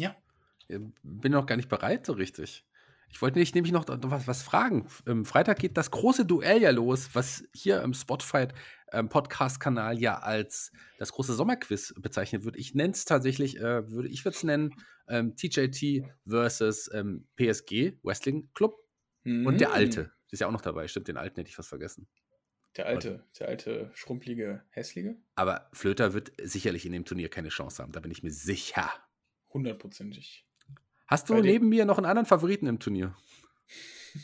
Ja. Bin noch gar nicht bereit so richtig. Ich wollte dich nämlich noch was, was fragen. Ähm, Freitag geht das große Duell ja los, was hier im Spotify ähm, Podcast-Kanal ja als das große Sommerquiz bezeichnet wird. Ich nenne es tatsächlich, äh, würde ich würde es nennen, ähm, TJT versus ähm, PSG, Wrestling Club. Mhm. Und der Alte. Das ist ja auch noch dabei. Stimmt, den Alten hätte ich fast vergessen. Der alte, der alte, schrumpelige, hässliche. Aber Flöter wird sicherlich in dem Turnier keine Chance haben, da bin ich mir sicher. Hundertprozentig. Hast du neben mir noch einen anderen Favoriten im Turnier?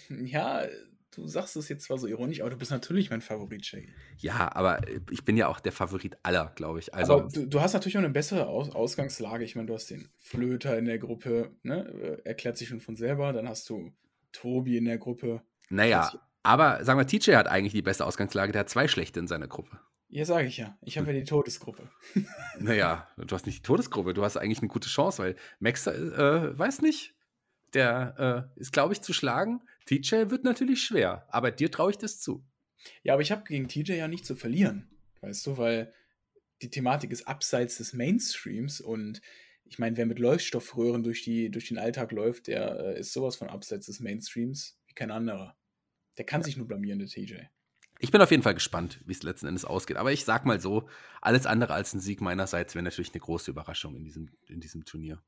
Ja, du sagst es jetzt zwar so ironisch, aber du bist natürlich mein Favorit, Shaggy. Ja, aber ich bin ja auch der Favorit aller, glaube ich. Also, aber du, du, hast natürlich auch eine bessere Aus Ausgangslage. Ich meine, du hast den Flöter in der Gruppe, ne? Äh, erklärt sich schon von selber. Dann hast du Tobi in der Gruppe. Naja, aber sagen wir, TJ hat eigentlich die beste Ausgangslage. Der hat zwei schlechte in seiner Gruppe. Ja, sage ich ja. Ich habe ja die Todesgruppe. naja, du hast nicht die Todesgruppe. Du hast eigentlich eine gute Chance, weil Max, äh, weiß nicht, der äh, ist, glaube ich, zu schlagen. TJ wird natürlich schwer, aber dir traue ich das zu. Ja, aber ich habe gegen TJ ja nicht zu verlieren, weißt du, weil die Thematik ist abseits des Mainstreams und ich meine, wer mit Leuchtstoffröhren durch, die, durch den Alltag läuft, der äh, ist sowas von abseits des Mainstreams wie kein anderer. Der kann sich nur blamieren, der TJ. Ich bin auf jeden Fall gespannt, wie es letzten Endes ausgeht. Aber ich sag mal so, alles andere als ein Sieg meinerseits wäre natürlich eine große Überraschung in diesem, in diesem Turnier.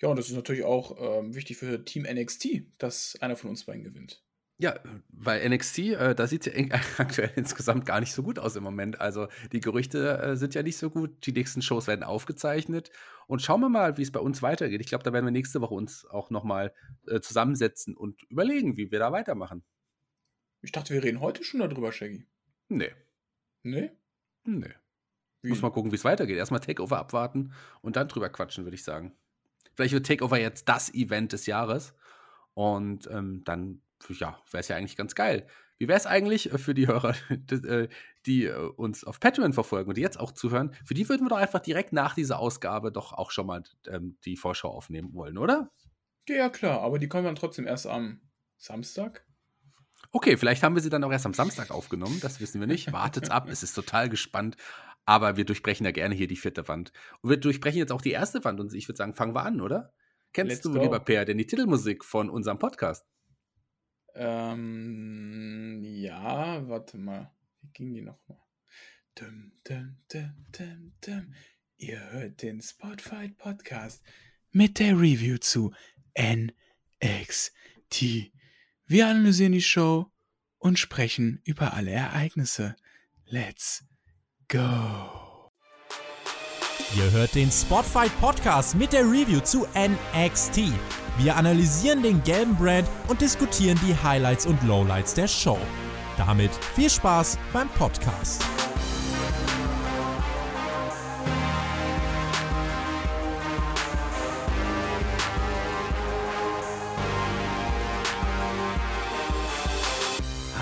Ja, und das ist natürlich auch ähm, wichtig für Team NXT, dass einer von uns beiden gewinnt. Ja, weil NXT, äh, da sieht es ja aktuell insgesamt gar nicht so gut aus im Moment. Also die Gerüchte äh, sind ja nicht so gut. Die nächsten Shows werden aufgezeichnet. Und schauen wir mal, wie es bei uns weitergeht. Ich glaube, da werden wir nächste Woche uns auch nochmal äh, zusammensetzen und überlegen, wie wir da weitermachen. Ich dachte, wir reden heute schon darüber, Shaggy. Nee. Nee? Nee. Wie? Muss mal gucken, wie es weitergeht. Erstmal Takeover abwarten und dann drüber quatschen, würde ich sagen. Vielleicht wird Takeover jetzt das Event des Jahres. Und ähm, dann, ja, wäre es ja eigentlich ganz geil. Wie wäre es eigentlich für die Hörer, äh, die äh, uns auf Patreon verfolgen und die jetzt auch zuhören? Für die würden wir doch einfach direkt nach dieser Ausgabe doch auch schon mal ähm, die Vorschau aufnehmen wollen, oder? Ja, klar, aber die kommen dann trotzdem erst am Samstag. Okay, vielleicht haben wir sie dann auch erst am Samstag aufgenommen, das wissen wir nicht. Wartet's ab, es ist total gespannt. Aber wir durchbrechen ja gerne hier die vierte Wand. Und wir durchbrechen jetzt auch die erste Wand und ich würde sagen, fangen wir an, oder? Kennst Let's du, go. lieber Per, denn die Titelmusik von unserem Podcast? Ähm, ja, warte mal. Wie ging die nochmal? Dum, dum, dum, dum, dum. Ihr hört den Spotfight Podcast mit der Review zu NXT. Wir analysieren die Show und sprechen über alle Ereignisse. Let's go. Ihr hört den Spotfight Podcast mit der Review zu NXT. Wir analysieren den gelben Brand und diskutieren die Highlights und Lowlights der Show. Damit viel Spaß beim Podcast.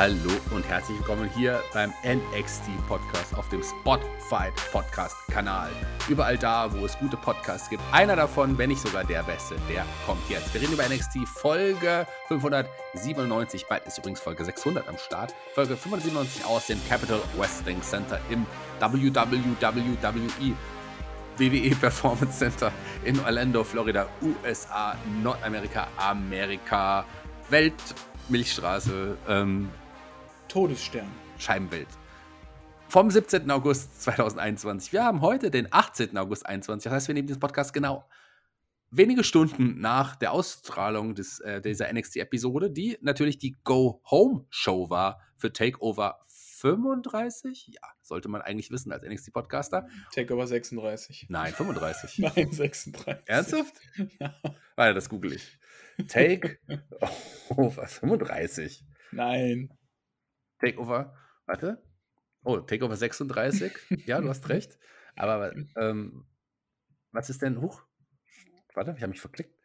Hallo und herzlich willkommen hier beim NXT Podcast auf dem Spotify Podcast Kanal. Überall da, wo es gute Podcasts gibt. Einer davon, wenn nicht sogar der beste, der kommt jetzt. Wir reden über NXT Folge 597. Bald ist übrigens Folge 600 am Start. Folge 597 aus dem Capital Wrestling Center im WWE WWE Performance Center in Orlando, Florida, USA, Nordamerika, Amerika, Welt. Milchstraße, ähm, Todesstern. Scheibenwelt. Vom 17. August 2021. Wir haben heute den 18. August 2021. Das heißt, wir nehmen diesen Podcast genau wenige Stunden nach der Ausstrahlung des, äh, dieser NXT-Episode, die natürlich die Go-Home-Show war für Takeover 35. Ja, sollte man eigentlich wissen als NXT-Podcaster. Takeover 36. Nein, 35. Nein, 36. Ernsthaft? Ja. Warte, das google ich. Takeover 35. Nein. Takeover, warte. Oh, Takeover 36. ja, du hast recht. Aber ähm, was ist denn, huch, warte, ich habe mich verklickt.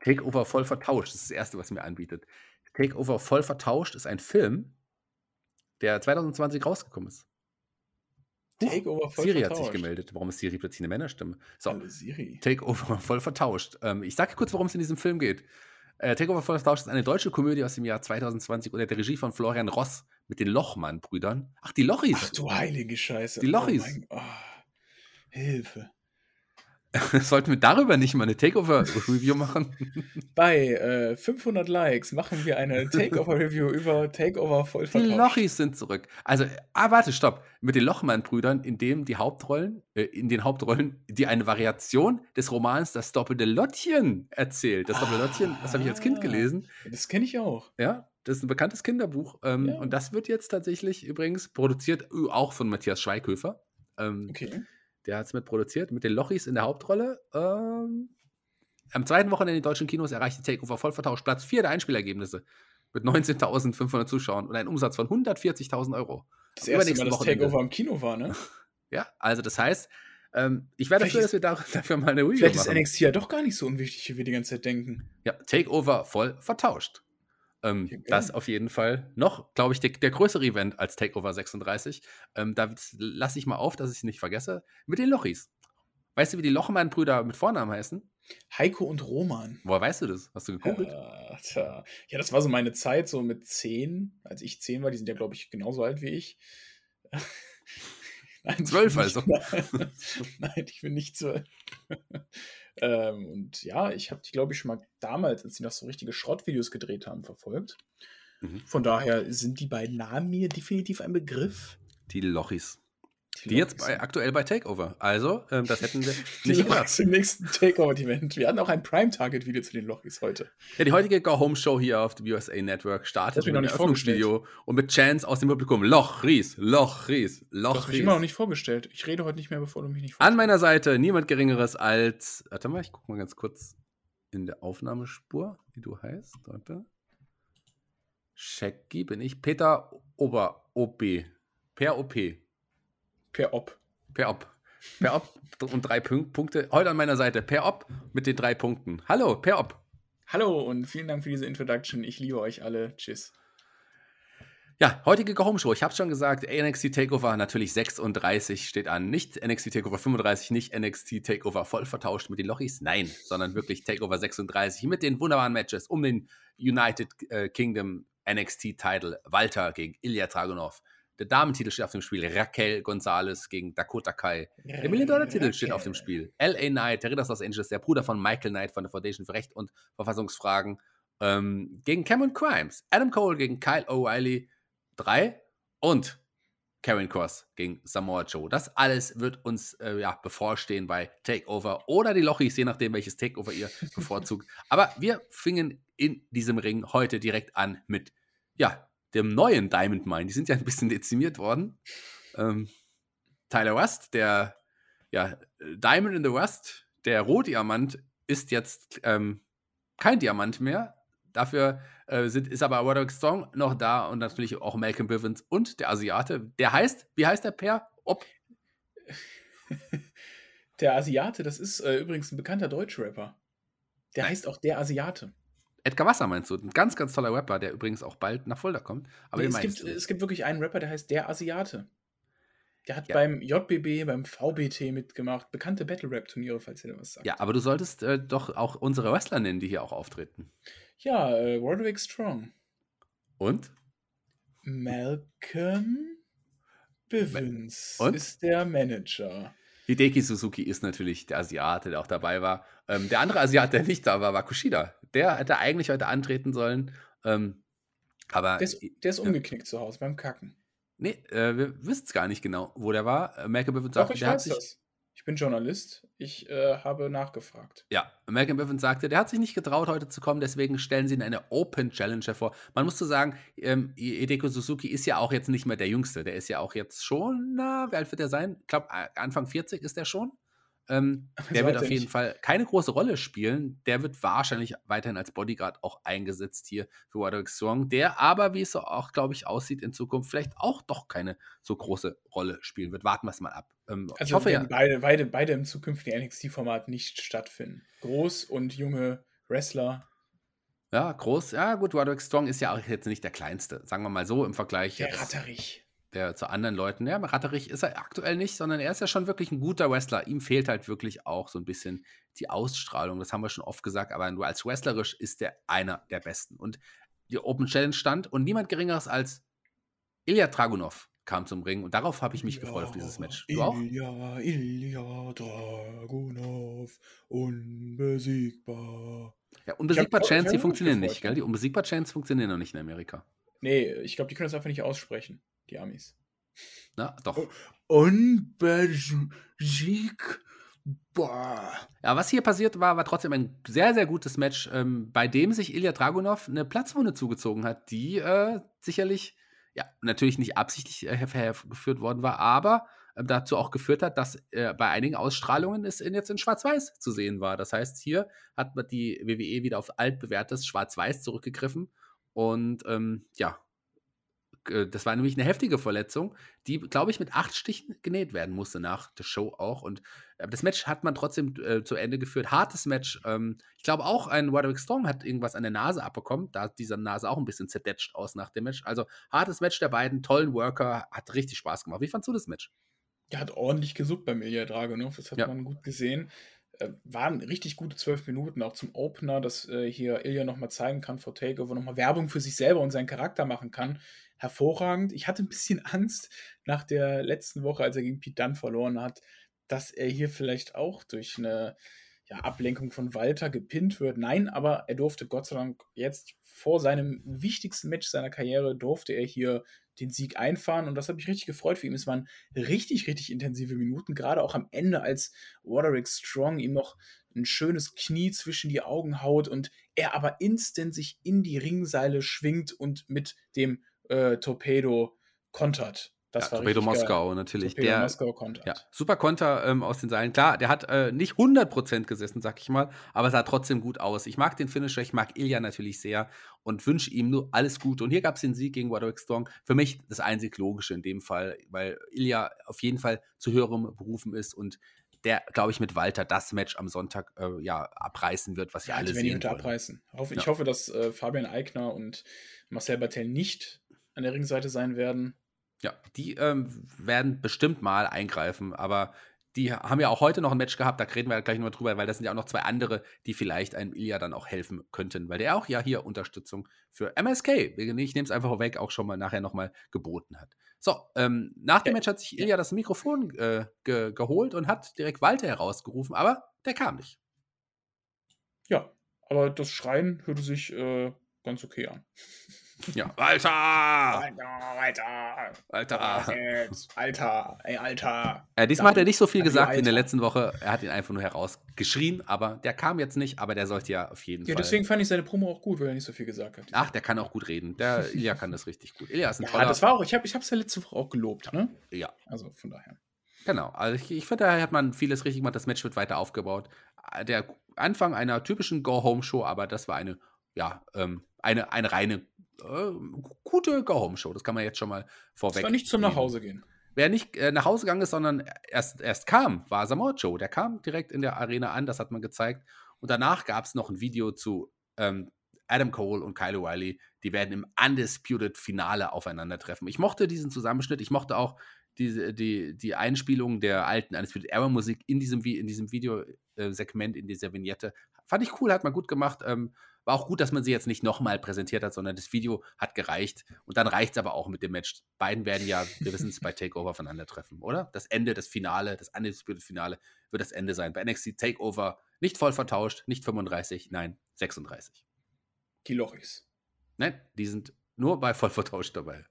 Takeover voll vertauscht, das ist das erste, was mir anbietet. Takeover voll vertauscht ist ein Film, der 2020 rausgekommen ist. Takeover voll Siri vertauscht. hat sich gemeldet. Warum ist Siri plötzlich eine Männerstimme? So, Hallo Siri. Takeover voll vertauscht. Ähm, ich sage kurz, worum es in diesem Film geht. Äh, Takeover voll vertauscht ist eine deutsche Komödie aus dem Jahr 2020 unter der Regie von Florian Ross mit den Lochmann-Brüdern. Ach, die Lochis. Ach du heilige Scheiße. Die Lochis. Oh mein, oh, Hilfe. Sollten wir darüber nicht mal eine Takeover-Review machen? Bei äh, 500 Likes machen wir eine Takeover-Review über Takeover voll Die. Lochis sind zurück. Also, ah, warte, stopp. Mit den Lochmann-Brüdern, in dem die Hauptrollen, äh, in den Hauptrollen, die eine Variation des Romans Das doppelte Lottchen erzählt. Das doppelte Lottchen, das habe ich als Kind Ah. gelesen. Das kenne ich auch. Ja, das ist ein bekanntes Kinderbuch. Ähm, Ja. Und das wird jetzt tatsächlich übrigens produziert, äh, auch von Matthias Schweighöfer. Ähm, Okay. Der hat es mit produziert, mit den Lochis in der Hauptrolle. Ähm, am zweiten Wochenende in den deutschen Kinos erreichte Takeover voll vertauscht Platz 4 der Einspielergebnisse mit 19.500 Zuschauern und einem Umsatz von 140.000 Euro. Das erste Mal, dass Wochenende. Takeover im Kino war, ne? Ja, also das heißt, ähm, ich wäre Vielleicht dafür, ist- dass wir da, dafür mal eine Review Vielleicht ist machen. NXT ja doch gar nicht so unwichtig, wie wir die ganze Zeit denken. Ja, Takeover voll vertauscht. Ähm, Ja, das auf jeden Fall noch, glaube ich, der, der größere Event als Takeover 36. Ähm, da lasse ich mal auf, dass ich es nicht vergesse. Mit den Lochis. Weißt du, wie die Lochmann-Brüder mit Vornamen heißen? Heiko und Roman. Woher weißt du das? Hast du gegoogelt? Ja, ja, das war so meine Zeit, so mit zehn, als ich zehn war. Die sind ja, glaube ich, genauso alt wie ich. Nein, Zwölf also. Nein, ich bin nicht zwölf. Ähm, und ja, ich habe die, glaube ich, schon mal damals, als sie noch so richtige Schrottvideos gedreht haben, verfolgt. Mhm. Von daher sind die beiden Namen mir definitiv ein Begriff. Die Lochis. Die jetzt bei, aktuell bei Takeover. Also, ähm, das hätten wir die nicht gedacht. Im nächsten Takeover-Event. Wir hatten auch ein Prime-Target-Video zu den Lochis heute. Ja, die heutige Go-Home-Show hier auf dem USA Network startet Das ich mit einem Eröffnungsvideo und mit Chance aus dem Publikum. Loch, Ries, Loch, Ries, Loch, hast mich Ries. immer noch nicht vorgestellt. Ich rede heute nicht mehr, bevor du mich nicht An meiner Seite niemand Geringeres als. Warte mal, ich guck mal ganz kurz in der Aufnahmespur, wie du heißt. Warte. Shaggy bin ich. Peter Ober OB. Per OP. Per Op. Per Op. Per Op und drei Punk Punkte. Heute an meiner Seite. Per Op mit den drei Punkten. Hallo, Per Op. Hallo und vielen Dank für diese Introduction. Ich liebe euch alle. Tschüss. Ja, heutige Go Home Show. Ich habe schon gesagt, NXT Takeover natürlich 36 steht an. Nicht NXT Takeover 35, nicht NXT Takeover voll vertauscht mit den Lochis. Nein, sondern wirklich Takeover 36 mit den wunderbaren Matches um den United äh, Kingdom NXT Title. Walter gegen Ilya Dragunov. Der Damentitel steht auf dem Spiel. Raquel Gonzalez gegen Dakota Kai. Der Million-Dollar-Titel steht auf dem Spiel. L.A. Knight, der Ritter aus Los Angeles, der Bruder von Michael Knight von der Foundation für Recht und Verfassungsfragen, ähm, gegen Cameron Crimes. Adam Cole gegen Kyle O'Reilly 3 und Karen Cross gegen Samoa Joe. Das alles wird uns äh, ja, bevorstehen bei Takeover oder die Lochis, je nachdem, welches Takeover ihr bevorzugt. Aber wir fingen in diesem Ring heute direkt an mit ja, dem neuen Diamond Mine. Die sind ja ein bisschen dezimiert worden. Ähm, Tyler Rust, der ja, Diamond in the Rust, der Rohdiamant, ist jetzt ähm, kein Diamant mehr. Dafür äh, sind, ist aber Roderick Strong noch da und natürlich auch Malcolm Bivens und der Asiate. Der heißt, wie heißt der Per? Ob Der Asiate, das ist äh, übrigens ein bekannter Deutschrapper. Der Nein. heißt auch der Asiate. Edgar Wasser meinst du? Ein ganz, ganz toller Rapper, der übrigens auch bald nach Fulda kommt. Aber Nee, es, gibt, du. es gibt wirklich einen Rapper, der heißt der Asiate. Der hat Ja. beim JBB, beim VBT mitgemacht. Bekannte Battle-Rap-Turniere, falls ihr da was sagt. Ja, aber du solltest äh, doch auch unsere Wrestler nennen, die hier auch auftreten. Ja, äh, Roderick Strong. Und? Malcolm Bivens Und? ist der Manager. Hideki Suzuki ist natürlich der Asiate, der auch dabei war. Ähm, der andere Asiate, der nicht da war, war Kushida. Der hätte eigentlich heute antreten sollen. Ähm, aber Der ist, der ist umgeknickt zu Hause beim Kacken. nee, äh, wir wissen es gar nicht genau, wo der war. Äh, Malcolm Bivens Doch, sagte, ich der hat sich, das. Ich bin Journalist. Ich äh, habe nachgefragt. Ja, Malcolm Bivens sagte, der hat sich nicht getraut, heute zu kommen, deswegen stellen sie ihn eine Open Challenge hervor. Man muss so sagen, ähm, Hideko Suzuki ist ja auch jetzt nicht mehr der Jüngste. Der ist ja auch jetzt schon, na, wie alt wird er sein? Ich glaube, Anfang 40 ist er schon. Ähm, der wird auf jeden nicht. Fall keine große Rolle spielen. Der wird wahrscheinlich weiterhin als Bodyguard auch eingesetzt hier für Roderick Strong, der aber, wie es so auch, glaube ich, aussieht in Zukunft, vielleicht auch doch keine so große Rolle spielen wird. Warten wir es mal ab. Ähm, ich Also hoffe ja. beide, beide, beide im zukünftigen NXT-Format nicht stattfinden. Groß und junge Wrestler. Ja, groß. Ja, gut, Roderick Strong ist ja auch jetzt nicht der kleinste. Sagen wir mal so im Vergleich Der Ratterich. Der, zu anderen Leuten. Ja, Ratterich ist er aktuell nicht, sondern er ist ja schon wirklich ein guter Wrestler. Ihm fehlt halt wirklich auch so ein bisschen die Ausstrahlung. Das haben wir schon oft gesagt, aber nur als wrestlerisch ist der einer der besten. Und die Open Challenge stand und niemand Geringeres als Ilya Dragunov kam zum Ring. Und darauf habe ich mich gefreut, auf dieses Match. Du auch? Ilya, Ilya Dragunov, unbesiegbar. Ja, unbesiegbar ich die funktionieren nicht, gell? Die unbesiegbar Chants funktionieren noch nicht in Amerika. Nee, ich glaube, die können das einfach nicht aussprechen, die Amis. Na, doch. Oh. Unbesiegbar. Ja, was hier passiert war, war trotzdem ein sehr, sehr gutes Match, ähm, bei dem sich Ilya Dragunov eine Platzwunde zugezogen hat, die äh, sicherlich, ja, natürlich nicht absichtlich äh, hergeführt worden war, aber äh, dazu auch geführt hat, dass äh, bei einigen Ausstrahlungen es in, jetzt in Schwarz-Weiß zu sehen war. Das heißt, hier hat man die WWE wieder auf altbewährtes Schwarz-Weiß zurückgegriffen und ähm, ja, das war nämlich eine heftige Verletzung, die, glaube ich, mit acht Stichen genäht werden musste nach der Show auch. Und äh, das Match hat man trotzdem äh, zu Ende geführt. Hartes Match. Ähm, ich glaube auch ein Roderick Strong hat irgendwas an der Nase abbekommen. Da sah diese Nase auch ein bisschen zerdetscht aus nach dem Match. Also hartes Match der beiden, tollen Worker, hat richtig Spaß gemacht. Wie fandst du das Match? Der hat ordentlich gesuppt beim Ilya Dragunov, das hat Ja. man gut gesehen. Äh, waren richtig gute zwölf Minuten, auch zum Opener, dass äh, hier Ilya nochmal zeigen kann vor Takeover, nochmal Werbung für sich selber und seinen Charakter machen kann. Hervorragend. Ich hatte ein bisschen Angst nach der letzten Woche, als er gegen Pete Dunne verloren hat, dass er hier vielleicht auch durch eine ja, Ablenkung von Walter gepinnt wird. Nein, aber er durfte Gott sei Dank jetzt vor seinem wichtigsten Match seiner Karriere, durfte er hier den Sieg einfahren und das hat mich richtig gefreut für ihn. Es waren richtig, richtig intensive Minuten, gerade auch am Ende, als Roderick Strong ihm noch ein schönes Knie zwischen die Augen haut und er aber instant sich in die Ringseile schwingt und mit dem äh, Torpedo kontert. Das ja, war Torpedo Moskau geil. natürlich. Torpedo der, Moskau kontert. Ja, super Konter ähm, aus den Seilen. Klar, der hat äh, nicht 100% gesessen, sag ich mal, aber sah trotzdem gut aus. Ich mag den Finisher, ich mag Ilya natürlich sehr und wünsche ihm nur alles Gute. Und hier gab es den Sieg gegen Roderick Strong. Für mich das einzig Logische in dem Fall, weil Ilya auf jeden Fall zu höherem berufen ist und der, glaube ich, mit Walter das Match am Sonntag äh, ja, abreißen wird, was wir Ja, alle werden die sehen wollen. abreißen. Hoffe, Ja. Ich hoffe, dass äh, Fabian Eigner und Marcel Bartel nicht an der Ringseite sein werden. Ja, die ähm, werden bestimmt mal eingreifen, aber die haben ja auch heute noch ein Match gehabt, da reden wir gleich noch drüber, weil das sind ja auch noch zwei andere, die vielleicht einem Ilya dann auch helfen könnten, weil der auch ja hier Unterstützung für MSK, ich nehme es einfach vorweg, auch schon mal nachher nochmal geboten hat. So, ähm, nach dem Ja. Match hat sich Ilya das Mikrofon äh, ge geholt und hat direkt Walter herausgerufen, aber der kam nicht. Ja, aber das Schreien hörte sich äh, ganz okay an. Ja, Walter! Alter, Alter, Alter! jetzt, Alter, ey, Alter. Äh, diesmal hat er nicht so viel gesagt wie in der Alter. letzten Woche. Er hat ihn einfach nur herausgeschrien, aber der kam jetzt nicht, aber der sollte ja auf jeden Ja, Fall. deswegen fand ich seine Promo auch gut, weil er nicht so viel gesagt hat. Ach, der kann auch gut reden. Der Ilya kann das richtig gut. Ilya ist ein ja, toller. das war auch, ich habe es ja letzte Woche auch gelobt, ne? ja, Also von daher. genau. Also ich, ich finde, da hat man vieles richtig gemacht. Das Match wird weiter aufgebaut. Der Anfang einer typischen Go-Home-Show, aber das war eine, ja, ähm, eine, eine reine äh, gute Go-Home-Show. Das kann man jetzt schon mal vorweg. Es war nicht zum. Nachhause gehen. Wer nicht äh, nach Hause gegangen ist, sondern erst, erst kam, war Samoa Joe. Der kam direkt in der Arena an, das hat man gezeigt. Und danach gab es noch ein Video zu ähm, Adam Cole und Kyle O'Reilly. Die werden im Undisputed Finale aufeinandertreffen. Ich mochte diesen Zusammenschnitt. Ich mochte auch diese, die, die Einspielung der alten Undisputed Era Musik in diesem, in diesem Videosegment, in dieser Vignette. Fand ich cool, hat man gut gemacht. Ähm, war auch gut, dass man sie jetzt nicht nochmal präsentiert hat, sondern das Video hat gereicht. Und dann reicht es aber auch mit dem Match. Beiden werden ja, wir wissen es, bei Takeover aufeinandertreffen, oder? Das Ende, das Finale, das Undisputed Finale wird das Ende sein. Bei NXT Takeover nicht voll vertauscht, nicht 35, nein, 36. Die Lochis. Nein, die sind nur bei voll vertauscht dabei.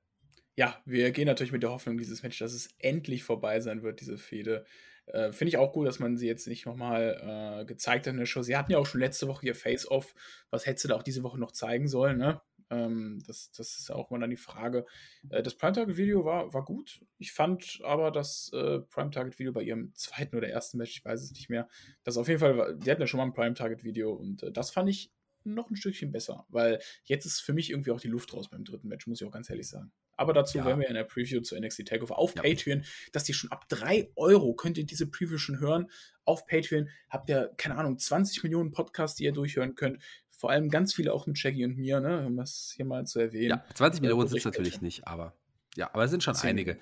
Ja, wir gehen natürlich mit der Hoffnung, dieses Match, dass es endlich vorbei sein wird, diese Fehde. Äh, Finde ich auch gut, dass man sie jetzt nicht nochmal äh, gezeigt hat in der Show. Sie hatten ja auch schon letzte Woche ihr Face-Off. Was hättest du da auch diese Woche noch zeigen sollen, ne? Ähm, das, das ist ja auch mal dann die Frage. Äh, das Prime-Target-Video war, war gut. Ich fand aber das äh, Prime-Target-Video bei ihrem zweiten oder ersten Match, ich weiß es nicht mehr, das auf jeden Fall, war, die hatten ja schon mal ein Prime-Target-Video und äh, das fand ich noch ein Stückchen besser, weil jetzt ist für mich irgendwie auch die Luft raus beim dritten Match, muss ich auch ganz ehrlich sagen. Aber dazu Ja. werden wir in der Preview zu NXT Takeover auf Ja. Patreon, dass ihr schon ab 3 Euro könnt ihr diese Preview schon hören. Auf Patreon habt ihr, keine Ahnung, 20 Millionen Podcasts, die ihr durchhören könnt. Vor allem ganz viele auch mit Shaggy und mir, ne, um das hier mal zu erwähnen. Ja, 20 Äh, Millionen sind es natürlich nicht, aber ja, aber es sind schon Zehn einige.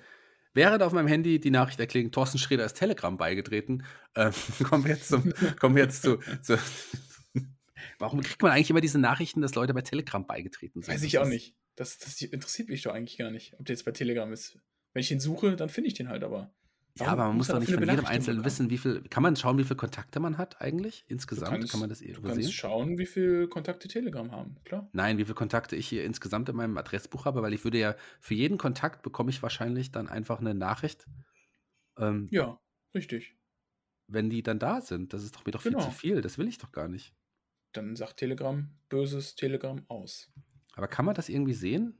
Während auf meinem Handy die Nachricht erklingt, Thorsten Schröder ist Telegram beigetreten, ähm, kommen wir jetzt, zum, kommen wir jetzt zu, zu Warum kriegt man eigentlich immer diese Nachrichten, dass Leute bei Telegram beigetreten sind? Weiß ich auch nicht. Das, das interessiert mich doch eigentlich gar nicht, ob der jetzt bei Telegram ist. Wenn ich ihn suche, dann finde ich den halt aber. Ja, aber man muss doch nicht von jedem Einzelnen wissen, wie viel. Kann man schauen, wie viele Kontakte man hat eigentlich Du insgesamt? kannst, kann man das du irgendwo kannst sehen? schauen, wie viele Kontakte Telegram haben. Klar. Nein, wie viele Kontakte ich hier insgesamt in meinem Adressbuch habe, weil ich würde ja für jeden Kontakt bekomme ich wahrscheinlich dann einfach eine Nachricht, ähm, Ja, richtig. wenn die dann da sind. Das ist doch mir doch viel Genau. zu viel. Das will ich doch gar nicht. Dann sagt Telegram böses Telegram aus. Aber kann man das irgendwie sehen?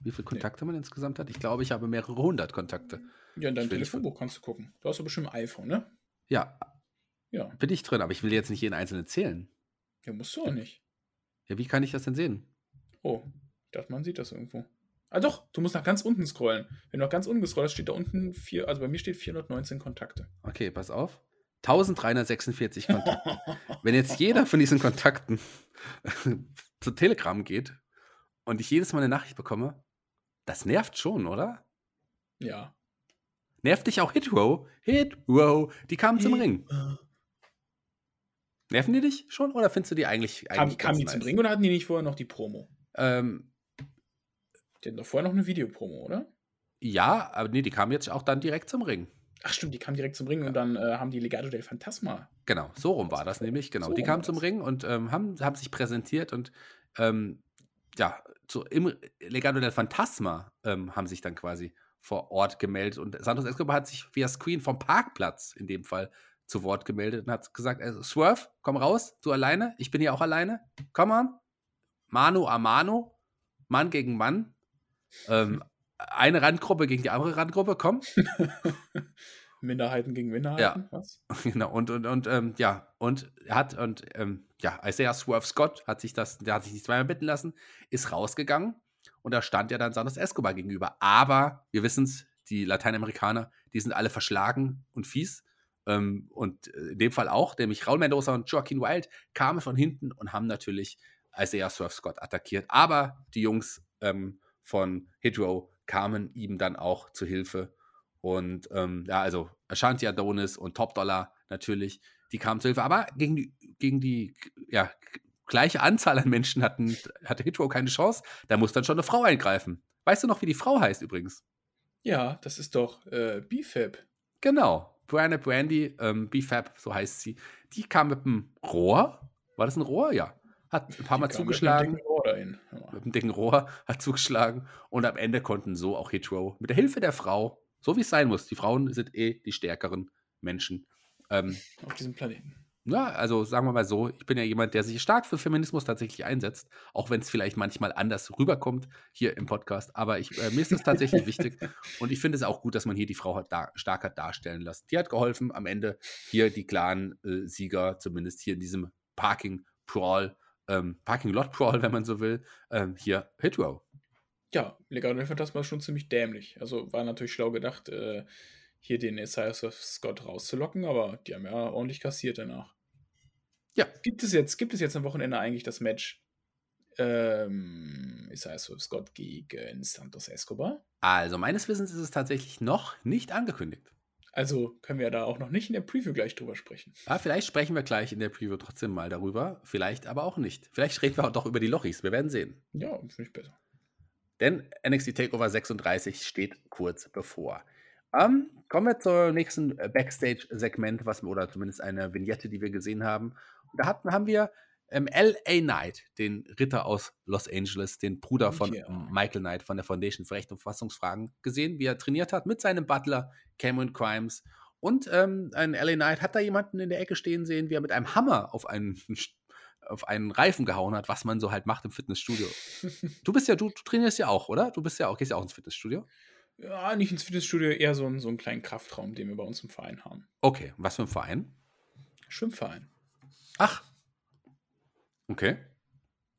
Wie viele Kontakte man insgesamt hat? Ich glaube, ich habe mehrere hundert Kontakte. Ja, in deinem Telefonbuch kannst du gucken. Du hast aber bestimmt ein iPhone, ne? Ja, Ja. bin ich drin, aber ich will jetzt nicht jeden einzelnen zählen. Ja, musst du auch nicht. Ja, wie kann ich das denn sehen? Oh, ich dachte, man sieht das irgendwo. Ah doch, du musst nach ganz unten scrollen. Wenn du nach ganz unten scrollst, steht da unten vier, also bei mir steht 419 Kontakte. Okay, pass auf. 1346 Kontakte. Wenn jetzt jeder von diesen Kontakten zu Telegram geht und ich jedes Mal eine Nachricht bekomme, das nervt schon, oder? ja. Nervt dich auch Hitro? Hitro, die kamen zum Hit- Ring. Nerven die dich schon oder findest du die eigentlich, Kam, eigentlich kamen die ganz zum nice? Ring oder hatten die nicht vorher noch die Promo? Ähm, Die hatten doch vorher noch eine Videopromo, oder? ja, aber nee, die kamen jetzt auch dann direkt zum Ring. Ach stimmt, die kamen direkt zum Ring und dann äh, haben die Legado del Fantasma. Genau, so rum war das nämlich, genau. So die kamen zum das. Ring und ähm, haben, haben sich präsentiert und ähm, ja, zu, im Legado del Fantasma ähm, haben sich dann quasi vor Ort gemeldet und Santos Escobar hat sich via Screen vom Parkplatz in dem Fall zu Wort gemeldet und hat gesagt, also, Swerve, komm raus, du alleine, ich bin hier auch alleine, komm on, Mano a Mano, Mann gegen Mann, ähm, eine Randgruppe gegen die andere Randgruppe, komm, Minderheiten gegen Minderheiten, was? Genau, und, und, und ähm, ja, und hat, und ähm, ja, Isaiah Swerve Scott hat sich das, der hat sich nicht zweimal bitten lassen, ist rausgegangen und da stand ja dann Santos Escobar gegenüber. Aber wir wissen es, die Lateinamerikaner, die sind alle verschlagen und fies. Ähm, und äh, in dem Fall auch, nämlich Raul Mendoza und Joaquin Wild kamen von hinten und haben natürlich Isaiah Swerve Scott attackiert. Aber die Jungs ähm, von Hydro kamen ihm dann auch zu Hilfe. Und ähm, ja, also Ashanti Adonis und Top Dollar natürlich, die kamen zu Hilfe. Aber gegen die, gegen die ja, gleiche Anzahl an Menschen hatten, hatte Hitro keine Chance. Da muss dann schon eine Frau eingreifen. Weißt du noch, wie die Frau heißt übrigens? Ja, das ist doch äh, BFAB. Genau. Brianna Brandy, ähm, BFAB, so heißt sie. Die kam mit einem Rohr. War das ein Rohr? Ja. Hat ein paar Mal Die einem zugeschlagen. Dahin. Mal. mit dem dicken Rohr, hat zugeschlagen und am Ende konnten so auch Hitro mit der Hilfe der Frau, so wie es sein muss, die Frauen sind eh die stärkeren Menschen. Ähm, Auf diesem Planeten. ja, also sagen wir mal so, ich bin ja jemand, der sich stark für Feminismus tatsächlich einsetzt, auch wenn es vielleicht manchmal anders rüberkommt hier im Podcast, aber ich, äh, mir ist das tatsächlich wichtig und ich finde es auch gut, dass man hier die Frau hat da, stark hat darstellen lassen. Die hat geholfen, am Ende hier die klaren äh, Sieger, zumindest hier in diesem Parking Brawl, ähm, Parking Lot Brawl, wenn man so will, ähm, hier Hitro. Ja, Legado del Fantasma ist schon ziemlich dämlich. Also war natürlich schlau gedacht, äh, hier den Isaiah of Scott rauszulocken, aber die haben ja ordentlich kassiert danach. Ja. Gibt es jetzt, gibt es jetzt am Wochenende eigentlich das Match ähm, Isaiah of Scott gegen Santos Escobar? Also meines Wissens ist es tatsächlich noch nicht angekündigt. Also können wir da auch noch nicht in der Preview gleich drüber sprechen. Ah, vielleicht sprechen wir gleich in der Preview trotzdem mal darüber, vielleicht aber auch nicht. Vielleicht reden wir auch doch über die Lochis, wir werden sehen. Ja, finde ich besser. Denn NXT Takeover 36 steht kurz bevor. Ähm, kommen wir zum nächsten äh, Backstage-Segment, was oder zumindest eine Vignette, die wir gesehen haben. Da hatten, haben wir ähm, L.A. Knight, den Ritter aus Los Angeles, den Bruder von Ja. Michael Knight von der Foundation für Recht und Verfassungsfragen, gesehen, wie er trainiert hat mit seinem Butler Cameron Crimes. Und ähm, ein L.A. Knight hat da jemanden in der Ecke stehen sehen, wie er mit einem Hammer auf einen, auf einen Reifen gehauen hat, was man so halt macht im Fitnessstudio. Du bist ja, du, du trainierst ja auch, oder? Du bist ja auch, gehst ja auch ins Fitnessstudio. Ja, nicht ins Fitnessstudio, eher so, einen- so einen kleinen Kraftraum, den wir bei uns im Verein haben. Okay, was für ein Verein? Schwimmverein. Ach. Okay.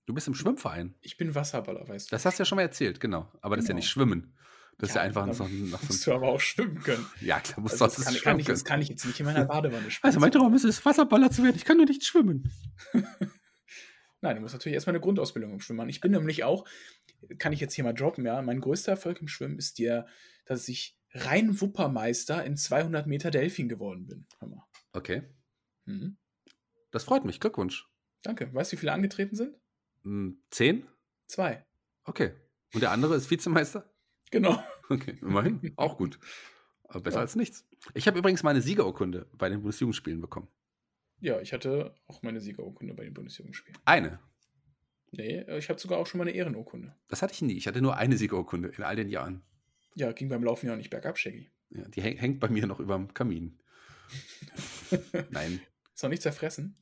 Du bist im Schwimmverein. Ich bin Wasserballer, weißt du. Das hast du ja schon mal erzählt, genau. Aber das ist ja Genau. nicht Schwimmen. Das ist ja Ja, einfach dann so ein. Noch so Musst du aber auch schwimmen können. ja, klar, muss Also sonst das, kann, das kann schwimmen ich, das kann ich jetzt nicht in meiner Badewanne schwimmen. Also, mein Traum ist es, Wasserballer zu werden. Ich kann nur nicht schwimmen. Nein, du musst natürlich erstmal eine Grundausbildung im Schwimmen machen. Ich bin nämlich auch, kann ich jetzt hier mal droppen, ja, mein größter Erfolg im Schwimmen ist der, dass ich rein Wuppermeister in 200 Meter Delfin geworden bin. Hör mal. Okay. Mhm. Das freut mich. Glückwunsch. Danke. Weißt du, wie viele angetreten sind? Hm, Zehn? Zwei. Okay. Und der andere ist Vizemeister? Genau. Okay, immerhin. Auch gut. Aber besser Ja. als nichts. Ich habe übrigens meine Siegerurkunde bei den Bundesjugendspielen bekommen. Ja, ich hatte auch meine Siegerurkunde bei den Bundesjugendspielen. Eine. Nee, äh, ich hatte sogar auch schon meine Ehrenurkunde. Das hatte ich nie. Ich hatte nur eine Siegerurkunde in all den Jahren. Ja, ging beim Laufen ja auch nicht bergab, Shaggy. Ja, die häng- hängt bei mir noch über dem Kamin. Nein, Ist noch nicht zerfressen.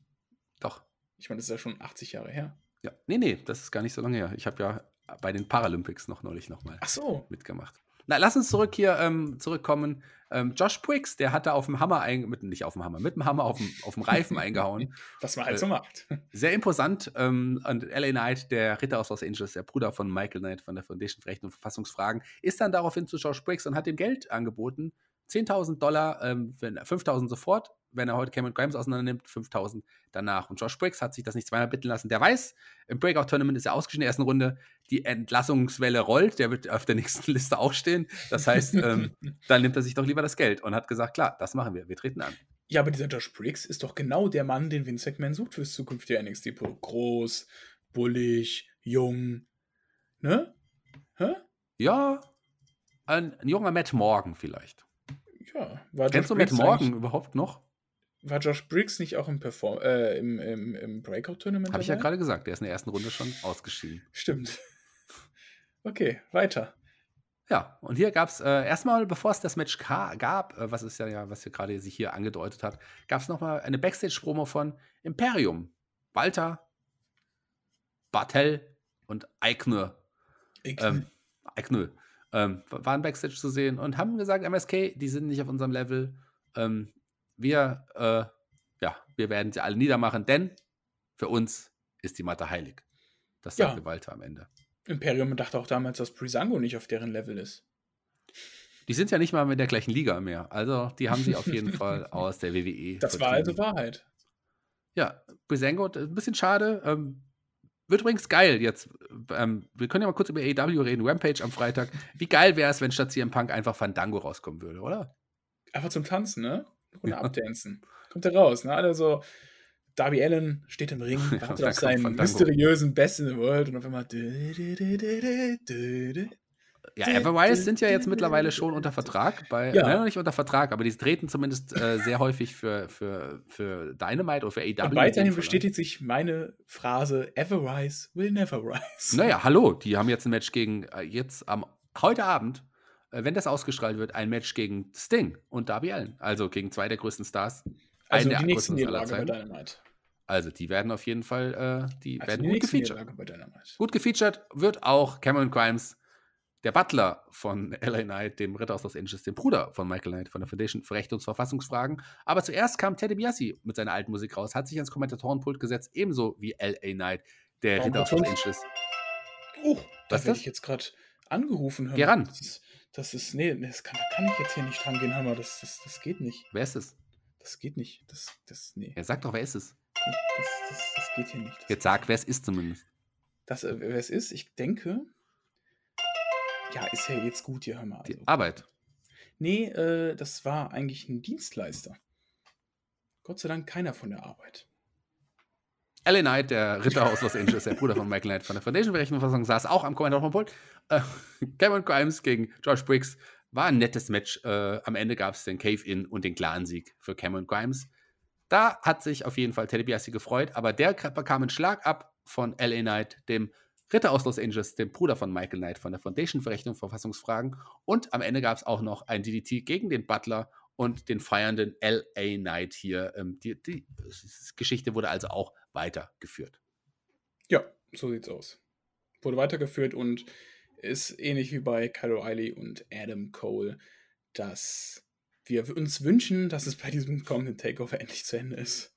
doch. Ich meine, das ist ja schon 80 Jahre her. Ja. Nee, nee, das ist gar nicht so lange her. Ich habe ja bei den Paralympics noch neulich nochmal so. mitgemacht. Na, lass uns zurück hier ähm, zurückkommen. Ähm, Josh Briggs, der hatte auf dem Hammer, mit, nicht auf dem Hammer, mit dem Hammer auf dem, auf dem Reifen eingehauen. Was man halt Äh, so macht. Sehr imposant. Ähm, und LA Knight, der Ritter aus Los Angeles, der Bruder von Michael Knight von der Foundation für Recht und Verfassungsfragen, ist dann daraufhin zu Josh Briggs und hat ihm Geld angeboten. 10.000 Dollar, ähm, wenn- 5.000 sofort, wenn er heute Cameron Grimes auseinandernimmt, 5.000 danach. Und Josh Briggs hat sich das nicht zweimal bitten lassen. Der weiß, im Breakout-Tournament ist er ausgeschieden in der ersten Runde. Die Entlassungswelle rollt, der wird auf der nächsten Liste auch stehen. Das heißt, ähm, dann nimmt er sich doch lieber das Geld und hat gesagt, klar, das machen wir, wir treten an. Ja, aber dieser Josh Briggs ist doch genau der Mann, den Vince McMahon sucht fürs zukünftige NXT-Produkt. Groß, bullig, jung. Ne? Hä? Ja, ein, ein junger Matt Morgan vielleicht. Ja. War Kennst du Josh Matt Briggs Morgan eigentlich- überhaupt noch? War Josh Briggs nicht auch im, Perform äh, im, im, im Breakout-Tournament? Habe ich ja gerade gesagt, der ist in der ersten Runde schon ausgeschieden. Stimmt. Okay, weiter. Ja, und hier gab es äh, erstmal, bevor es das Match gab, äh, was ist ja, ja, was hier gerade sich hier angedeutet hat, gab es nochmal eine Backstage-Promo von Imperium. Walter, Bartel und Eichner. Ich, Ähm, Eichner. Ähm, waren Backstage zu sehen und haben gesagt, MSK, die sind nicht auf unserem Level. Ähm, wir, äh, ja, wir werden sie alle niedermachen, denn für uns ist die Matte heilig. Das Ja. sagte Walter am Ende. Imperium dachte auch damals, dass Brisango nicht auf deren Level ist. Die sind ja nicht mal in der gleichen Liga mehr. Also, die haben sie auf jeden Fall aus der WWE. Das war also. Wahrheit. Ja, Brisango, äh, ein bisschen schade. Ähm, wird übrigens geil jetzt. Ähm, wir können ja mal kurz über AEW reden. Rampage am Freitag. Wie geil wäre es, wenn statt CM Punk einfach Fandango rauskommen würde, oder? Einfach zum Tanzen, ne? Runde Ja. abdancen. Kommt er raus, ne? Alle so. Darby Allen steht im Ring, Ja, wartet dann auf seinen Fandango. mysteriösen Best in the World und auf einmal. Ja, Everwise sind ja jetzt mittlerweile schon unter Vertrag. Bei, Ja. Nein, noch nicht unter Vertrag, aber die treten zumindest äh, sehr häufig für, für, für Dynamite oder für AEW. Und in weiterhin an. bestätigt sich meine Phrase: Ever rise will never rise. Naja, hallo, die haben jetzt ein Match gegen, äh, jetzt am, heute Abend, wenn das ausgestrahlt wird, ein Match gegen Sting und Darby Allen. Also gegen zwei der größten Stars. Also die der nächsten Niederlage bei. Dynamite. Also die werden auf jeden Fall, äh, die Also werden die gut gefeatured. Gut gefeatured wird auch Cameron Grimes, der Butler von LA Knight, dem Ritter aus Los Angeles, dem Bruder von Michael Knight von der Foundation für Recht und Verfassungsfragen. Aber zuerst kam Teddy Biassi mit seiner alten Musik raus, hat sich ans Kommentatorenpult gesetzt, ebenso wie LA Knight, der Warum Ritter aus Los Angeles. Oh, da werde ich jetzt gerade angerufen. Geh ran. Das ist, das ist nee, das kann, da kann ich jetzt hier nicht dran gehen. Hör mal, das, das, das geht nicht. Wer ist es? Das geht nicht. Das, das, nee. Er sagt doch, wer ist es? nee das, das, das geht hier nicht. Das, Jetzt sag, wer es ist zumindest. das, äh, wer es ist, ich denke. Ja, ist ja jetzt gut hier, hör mal. Die Also, Arbeit. nee, äh, das war eigentlich ein Dienstleister. Gott sei Dank keiner von der Arbeit. LA Knight, der Ritter aus Los Angeles, der Bruder von Michael Knight von der Foundation für Recht und Verfassung, saß auch am Kommentatorenpult. Äh, Cameron Grimes gegen George Briggs war ein nettes Match. Äh, am Ende gab es den Cave-In und den klaren Sieg für Cameron Grimes. Da hat sich auf jeden Fall Teddy Biassi gefreut, aber der bekam einen Schlag ab von LA Knight, dem Ritter aus Los Angeles, dem Bruder von Michael Knight von der Foundation für Recht und Verfassungsfragen. Und am Ende gab es auch noch ein DDT gegen den Butler und den feiernden LA Knight hier. Ähm, die, die Geschichte wurde also auch weitergeführt. Ja, so sieht's aus. Wurde weitergeführt und ist ähnlich wie bei Kyle O'Reilly und Adam Cole, dass wir uns wünschen, dass es bei diesem kommenden Takeover endlich zu Ende ist.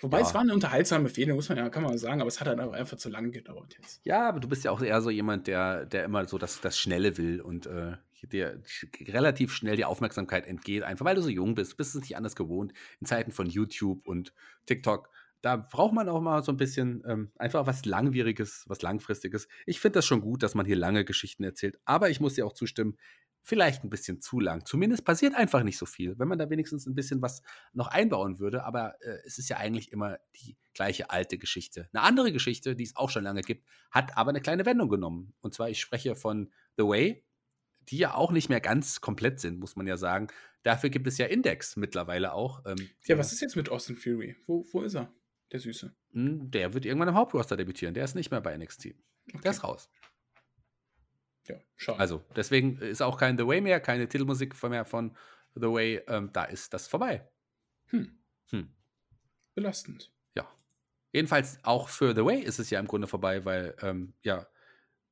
Wobei Ja. es war eine unterhaltsame Fehde, muss man ja, kann man sagen, aber es hat halt einfach- einfach zu lange gedauert jetzt. Ja, aber du bist ja auch eher so jemand, der, der immer so das, das Schnelle will und äh, dir relativ schnell die Aufmerksamkeit entgeht, einfach weil du so jung bist, bist es nicht anders gewohnt. In Zeiten von YouTube und TikTok, da braucht man auch mal so ein bisschen ähm, einfach was Langwieriges, was Langfristiges. Ich finde das schon gut, dass man hier lange Geschichten erzählt, aber ich muss dir auch zustimmen, vielleicht ein bisschen zu lang. Zumindest passiert einfach nicht so viel, wenn man da wenigstens ein bisschen was noch einbauen würde, aber äh, es ist ja eigentlich immer die gleiche alte Geschichte. Eine andere Geschichte, die es auch schon lange gibt, hat aber eine kleine Wendung genommen. Und zwar, ich spreche von The Way, die ja auch nicht mehr ganz komplett sind, muss man ja sagen. Dafür gibt es ja Index mittlerweile auch. Ähm, ja, was ist jetzt mit Austin Fury? Wo, wo ist er, der Süße? Hm, der wird irgendwann im Hauptroster debütieren. Der ist nicht mehr bei NXT. Okay. Der ist raus. Ja, schade. Also, deswegen ist auch kein The Way mehr, keine Titelmusik mehr von The Way. Ähm, da ist das vorbei. Hm. hm. Belastend. Ja. Jedenfalls auch für The Way ist es ja im Grunde vorbei, weil, ähm, ja,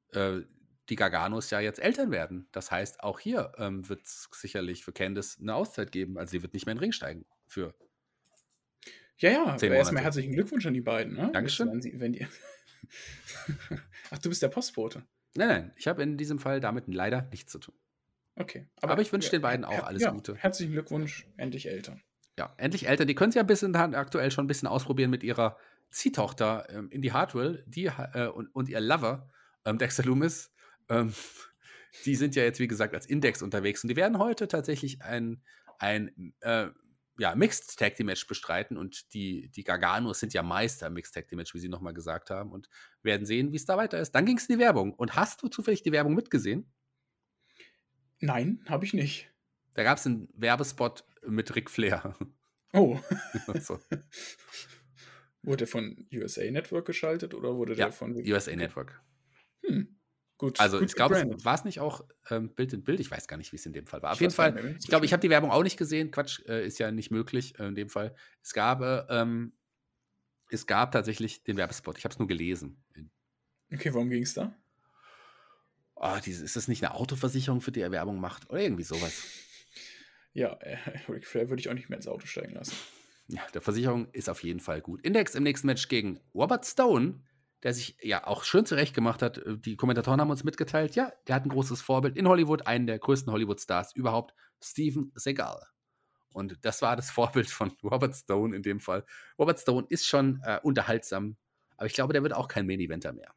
äh, die Garganos ja jetzt Eltern werden. Das heißt, auch hier ähm, wird es sicherlich für Candice eine Auszeit geben. Also sie wird nicht mehr in den Ring steigen für. Ja, ja, aber erstmal herzlichen Glückwunsch an die beiden. Ne? Dankeschön. Wenn sie, wenn die Ach, du bist der Postbote. Nein, nein, ich habe in diesem Fall damit leider nichts zu tun. Okay. Aber, aber ich wünsche ja, den beiden auch alles ja, Gute. Herzlichen Glückwunsch, endlich Eltern. Ja, endlich Eltern. Die können sie ja ein bisschen aktuell schon ein bisschen ausprobieren mit ihrer Ziehtochter ähm, Indy Hartwell die, äh, und, und ihr Lover, ähm, Dexter Loomis. Ähm, die sind ja jetzt, wie gesagt, als Index unterwegs und die werden heute tatsächlich ein, ein äh, ja, Mixed Tag Team Match bestreiten und die, die Garganos sind ja Meister im Mixed Tag Team Match, wie sie nochmal gesagt haben und werden sehen, wie es da weiter ist. Dann ging es in die Werbung. Und hast du zufällig die Werbung mitgesehen? Nein, habe ich nicht. Da gab es einen Werbespot mit Ric Flair. Oh. so. Wurde von USA Network geschaltet oder wurde ja, der von USA Network? Hm. Gut, also gut ich glaube, war es nicht auch ähm, Bild in Bild? Ich weiß gar nicht, wie es in dem Fall war. Auf jeden Fall, ich glaube, ich habe die Werbung auch nicht gesehen. Quatsch, äh, ist ja nicht möglich äh, in dem Fall. Es gab, äh, ähm, es gab tatsächlich den Werbespot. Ich habe es nur gelesen. Okay, worum ging es da? Oh, diese, ist das nicht eine Autoversicherung, für die er Werbung macht? Oder irgendwie sowas? Ja, äh, Ric Flair würde ich auch nicht mehr ins Auto steigen lassen. Ja, der Versicherung ist auf jeden Fall gut. Index im nächsten Match gegen Robert Stone der sich ja auch schön zurecht gemacht hat. Äh, die Kommentatoren haben uns mitgeteilt, ja, der hat ein großes Vorbild in Hollywood, einen der größten Hollywood-Stars überhaupt, Steven Seagal. Und das war das Vorbild von Robert Stone in dem Fall. Robert Stone ist schon äh, unterhaltsam, aber ich glaube, der wird auch kein Main-Eventer mehr.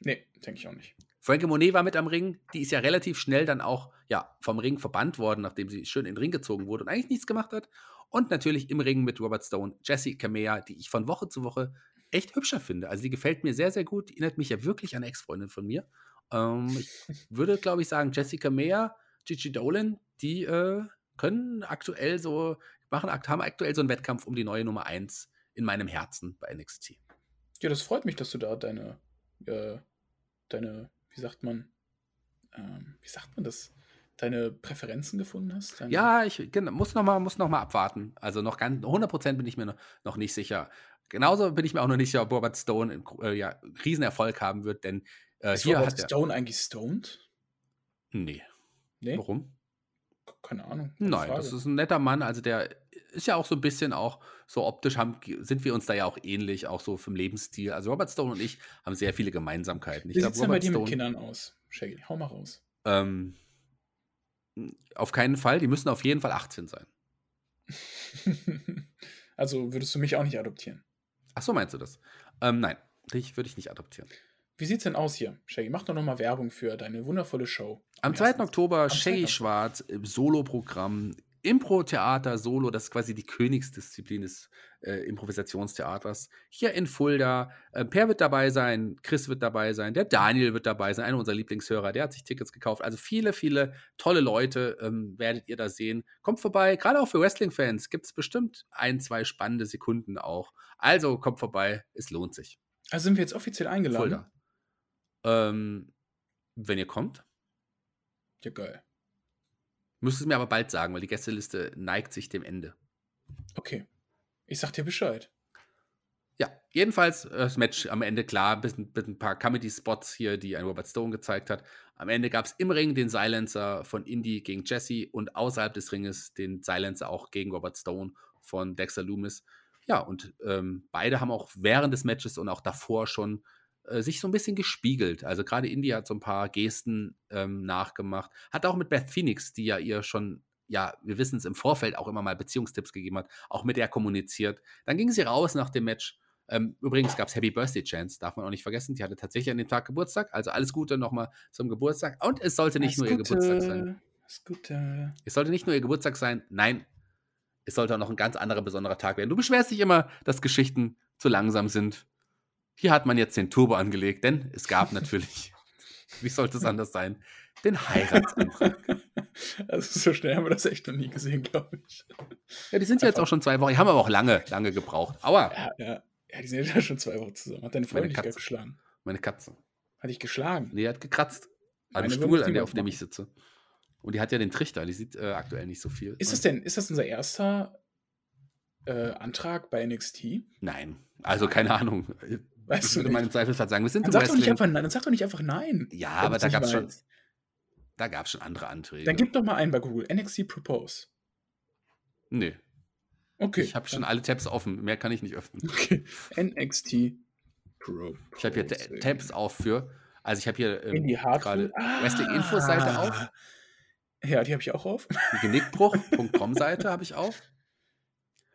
Nee, denke ich auch nicht. Frankie Monet war mit am Ring. Die ist ja relativ schnell dann auch ja, vom Ring verbannt worden, nachdem sie schön in den Ring gezogen wurde und eigentlich nichts gemacht hat. Und natürlich im Ring mit Robert Stone, Jesse Kamea, die ich von Woche zu Woche echt hübscher finde. Also die gefällt mir sehr, sehr gut. Die erinnert mich ja wirklich an eine Ex-Freundin von mir. Ähm, ich würde, glaube ich, sagen, Jessica Meyer, Gigi Dolan, die äh, können aktuell so, machen, haben aktuell so einen Wettkampf um die neue Nummer 1 in meinem Herzen bei NXT. Ja, das freut mich, dass du da deine, äh, deine, wie sagt man, ähm, wie sagt man das? Deine Präferenzen gefunden hast? Deine ja, ich genau, muss nochmal noch abwarten. Also noch ganz 100% bin ich mir noch, noch nicht sicher. Genauso bin ich mir auch noch nicht sicher, ob Robert Stone äh, ja, Riesenerfolg haben wird, denn äh, ist hier Robert hat Stone eigentlich stoned? Nee. nee. Warum? Keine Ahnung. Nein, Frage. das ist ein netter Mann. Also der ist ja auch so ein bisschen auch so optisch haben, sind wir uns da ja auch ähnlich, auch so vom Lebensstil. Also Robert Stone und ich haben sehr viele Gemeinsamkeiten. Ich Wie sieht es denn bei dir mit Kindern aus? Shaggy, hau mal raus. Ähm, auf keinen Fall. Die müssen auf jeden Fall 18 sein. also würdest du mich auch nicht adoptieren? Ach so, meinst du das? Ähm, nein, dich würde ich nicht adoptieren. Wie sieht's denn aus hier? Shaggy, mach doch nochmal Werbung für deine wundervolle Show. Am 2. Oktober Am Shaggy Schwarz im Solo-Programm Impro-Theater Solo, das ist quasi die Königsdisziplin des äh, Improvisationstheaters. Hier in Fulda. Äh, per wird dabei sein, Chris wird dabei sein, der Daniel wird dabei sein, einer unserer Lieblingshörer, der hat sich Tickets gekauft. Also viele, viele tolle Leute ähm, werdet ihr da sehen. Kommt vorbei, gerade auch für Wrestling-Fans gibt es bestimmt ein, zwei spannende Sekunden auch. Also kommt vorbei, es lohnt sich. Also sind wir jetzt offiziell eingeladen? Fulda. Ähm, wenn ihr kommt. Ja, geil. Müsstest mir aber bald sagen, weil die Gästeliste neigt sich dem Ende. Okay. Ich sag dir Bescheid. Ja, jedenfalls äh, das Match am Ende klar, mit, mit ein paar Comedy-Spots hier, die ein Robert Stone gezeigt hat. Am Ende gab es im Ring den Silencer von Indy gegen Jesse und außerhalb des Ringes den Silencer auch gegen Robert Stone von Dexter Loomis. Ja, und ähm, beide haben auch während des Matches und auch davor schon äh, sich so ein bisschen gespiegelt. Also gerade Indy hat so ein paar Gesten ähm, nachgemacht. Hat auch mit Beth Phoenix, die ja ihr schon, ja, wir wissen es im Vorfeld auch immer mal Beziehungstipps gegeben hat, auch mit der kommuniziert. Dann ging sie raus nach dem Match. Ähm, übrigens gab es Happy Birthday Chance, darf man auch nicht vergessen. Die hatte tatsächlich an dem Tag Geburtstag. Also alles Gute nochmal zum Geburtstag. Und es sollte nicht alles nur Gute. ihr Geburtstag sein. Alles Gute. Es sollte nicht nur ihr Geburtstag sein. Nein, es sollte auch noch ein ganz anderer besonderer Tag werden. Du beschwerst dich immer, dass Geschichten zu langsam sind. Hier hat man jetzt den Turbo angelegt, denn es gab natürlich, wie sollte es anders sein, den Heiratsantrag. also so schnell haben wir das echt noch nie gesehen, glaube ich. Ja, die sind ja jetzt auch schon zwei Wochen. Die haben aber auch lange, lange gebraucht. Aua. Ja, ja. ja die sind ja schon zwei Wochen zusammen. Hat deine Freundin dich Katze. geschlagen? Meine Katze. Hat dich geschlagen? Nee, hat gekratzt. An dem Stuhl, an der, auf dem ich sitze. Und die hat ja den Trichter. Die sieht äh, aktuell nicht so viel. Ist das denn, ist das unser erster äh, Antrag bei NXT? Nein. Also keine Ahnung. Weißt ich du würde mal im Zweifelsfall sagen, wir sind Dann sag, doch nicht einfach, nein, dann sag doch nicht einfach nein. Ja, aber da gab es schon, weißt. da gab's schon andere Anträge. Dann gib doch mal einen bei Google. NXT Propose. nee, Okay. ich habe schon alle Tabs offen. Mehr kann ich nicht öffnen. Okay. NXT Propose. Ich habe hier Ta- Tabs auf für. Also ich habe hier ähm, gerade Wrestling-Infos-Seite auf. Ja, die habe ich auch auf. Die Genickbruch.com-Seite habe ich auf.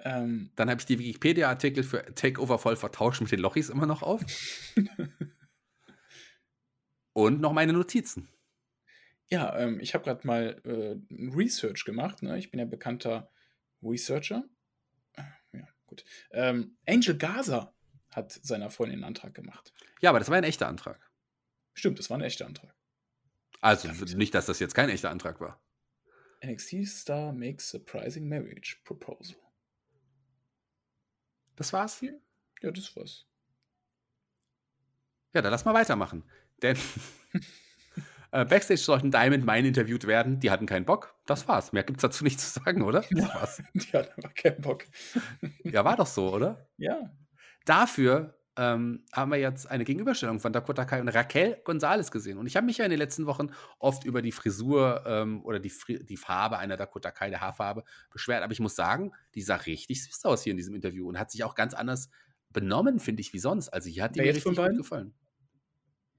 Ähm, Dann habe ich die Wikipedia-Artikel für Takeover voll vertauscht mit den Lochis immer noch auf. Und noch meine Notizen. ja, ähm, ich habe gerade mal äh, Research gemacht. Ne? Ich bin ja bekannter Researcher. Ja, gut. Ähm, Angel Gaza hat seiner Freundin einen Antrag gemacht. Ja, aber das war ein echter Antrag. Stimmt, das war ein echter Antrag. Also nicht, dass das jetzt kein echter Antrag war. NXT Star makes surprising marriage proposal. Das war's. Ja, das war's. Ja, dann lass mal weitermachen. Denn äh, Backstage sollten Diamond Mine interviewt werden. Die hatten keinen Bock. Das war's. Mehr gibt's dazu nicht zu sagen, oder? Das war's. Die hat aber keinen Bock. Ja, war doch so, oder? Ja. Dafür ähm, haben wir jetzt eine Gegenüberstellung von Dakota Kai und Raquel Gonzalez gesehen. Und ich habe mich ja in den letzten Wochen oft über die Frisur ähm, oder die, die Farbe einer Dakota Kai, der Haarfarbe, beschwert. Aber ich muss sagen, die sah richtig süß aus hier in diesem Interview und hat sich auch ganz anders benommen, finde ich, wie sonst. Also hier hat die Wer mir richtig gut gefallen.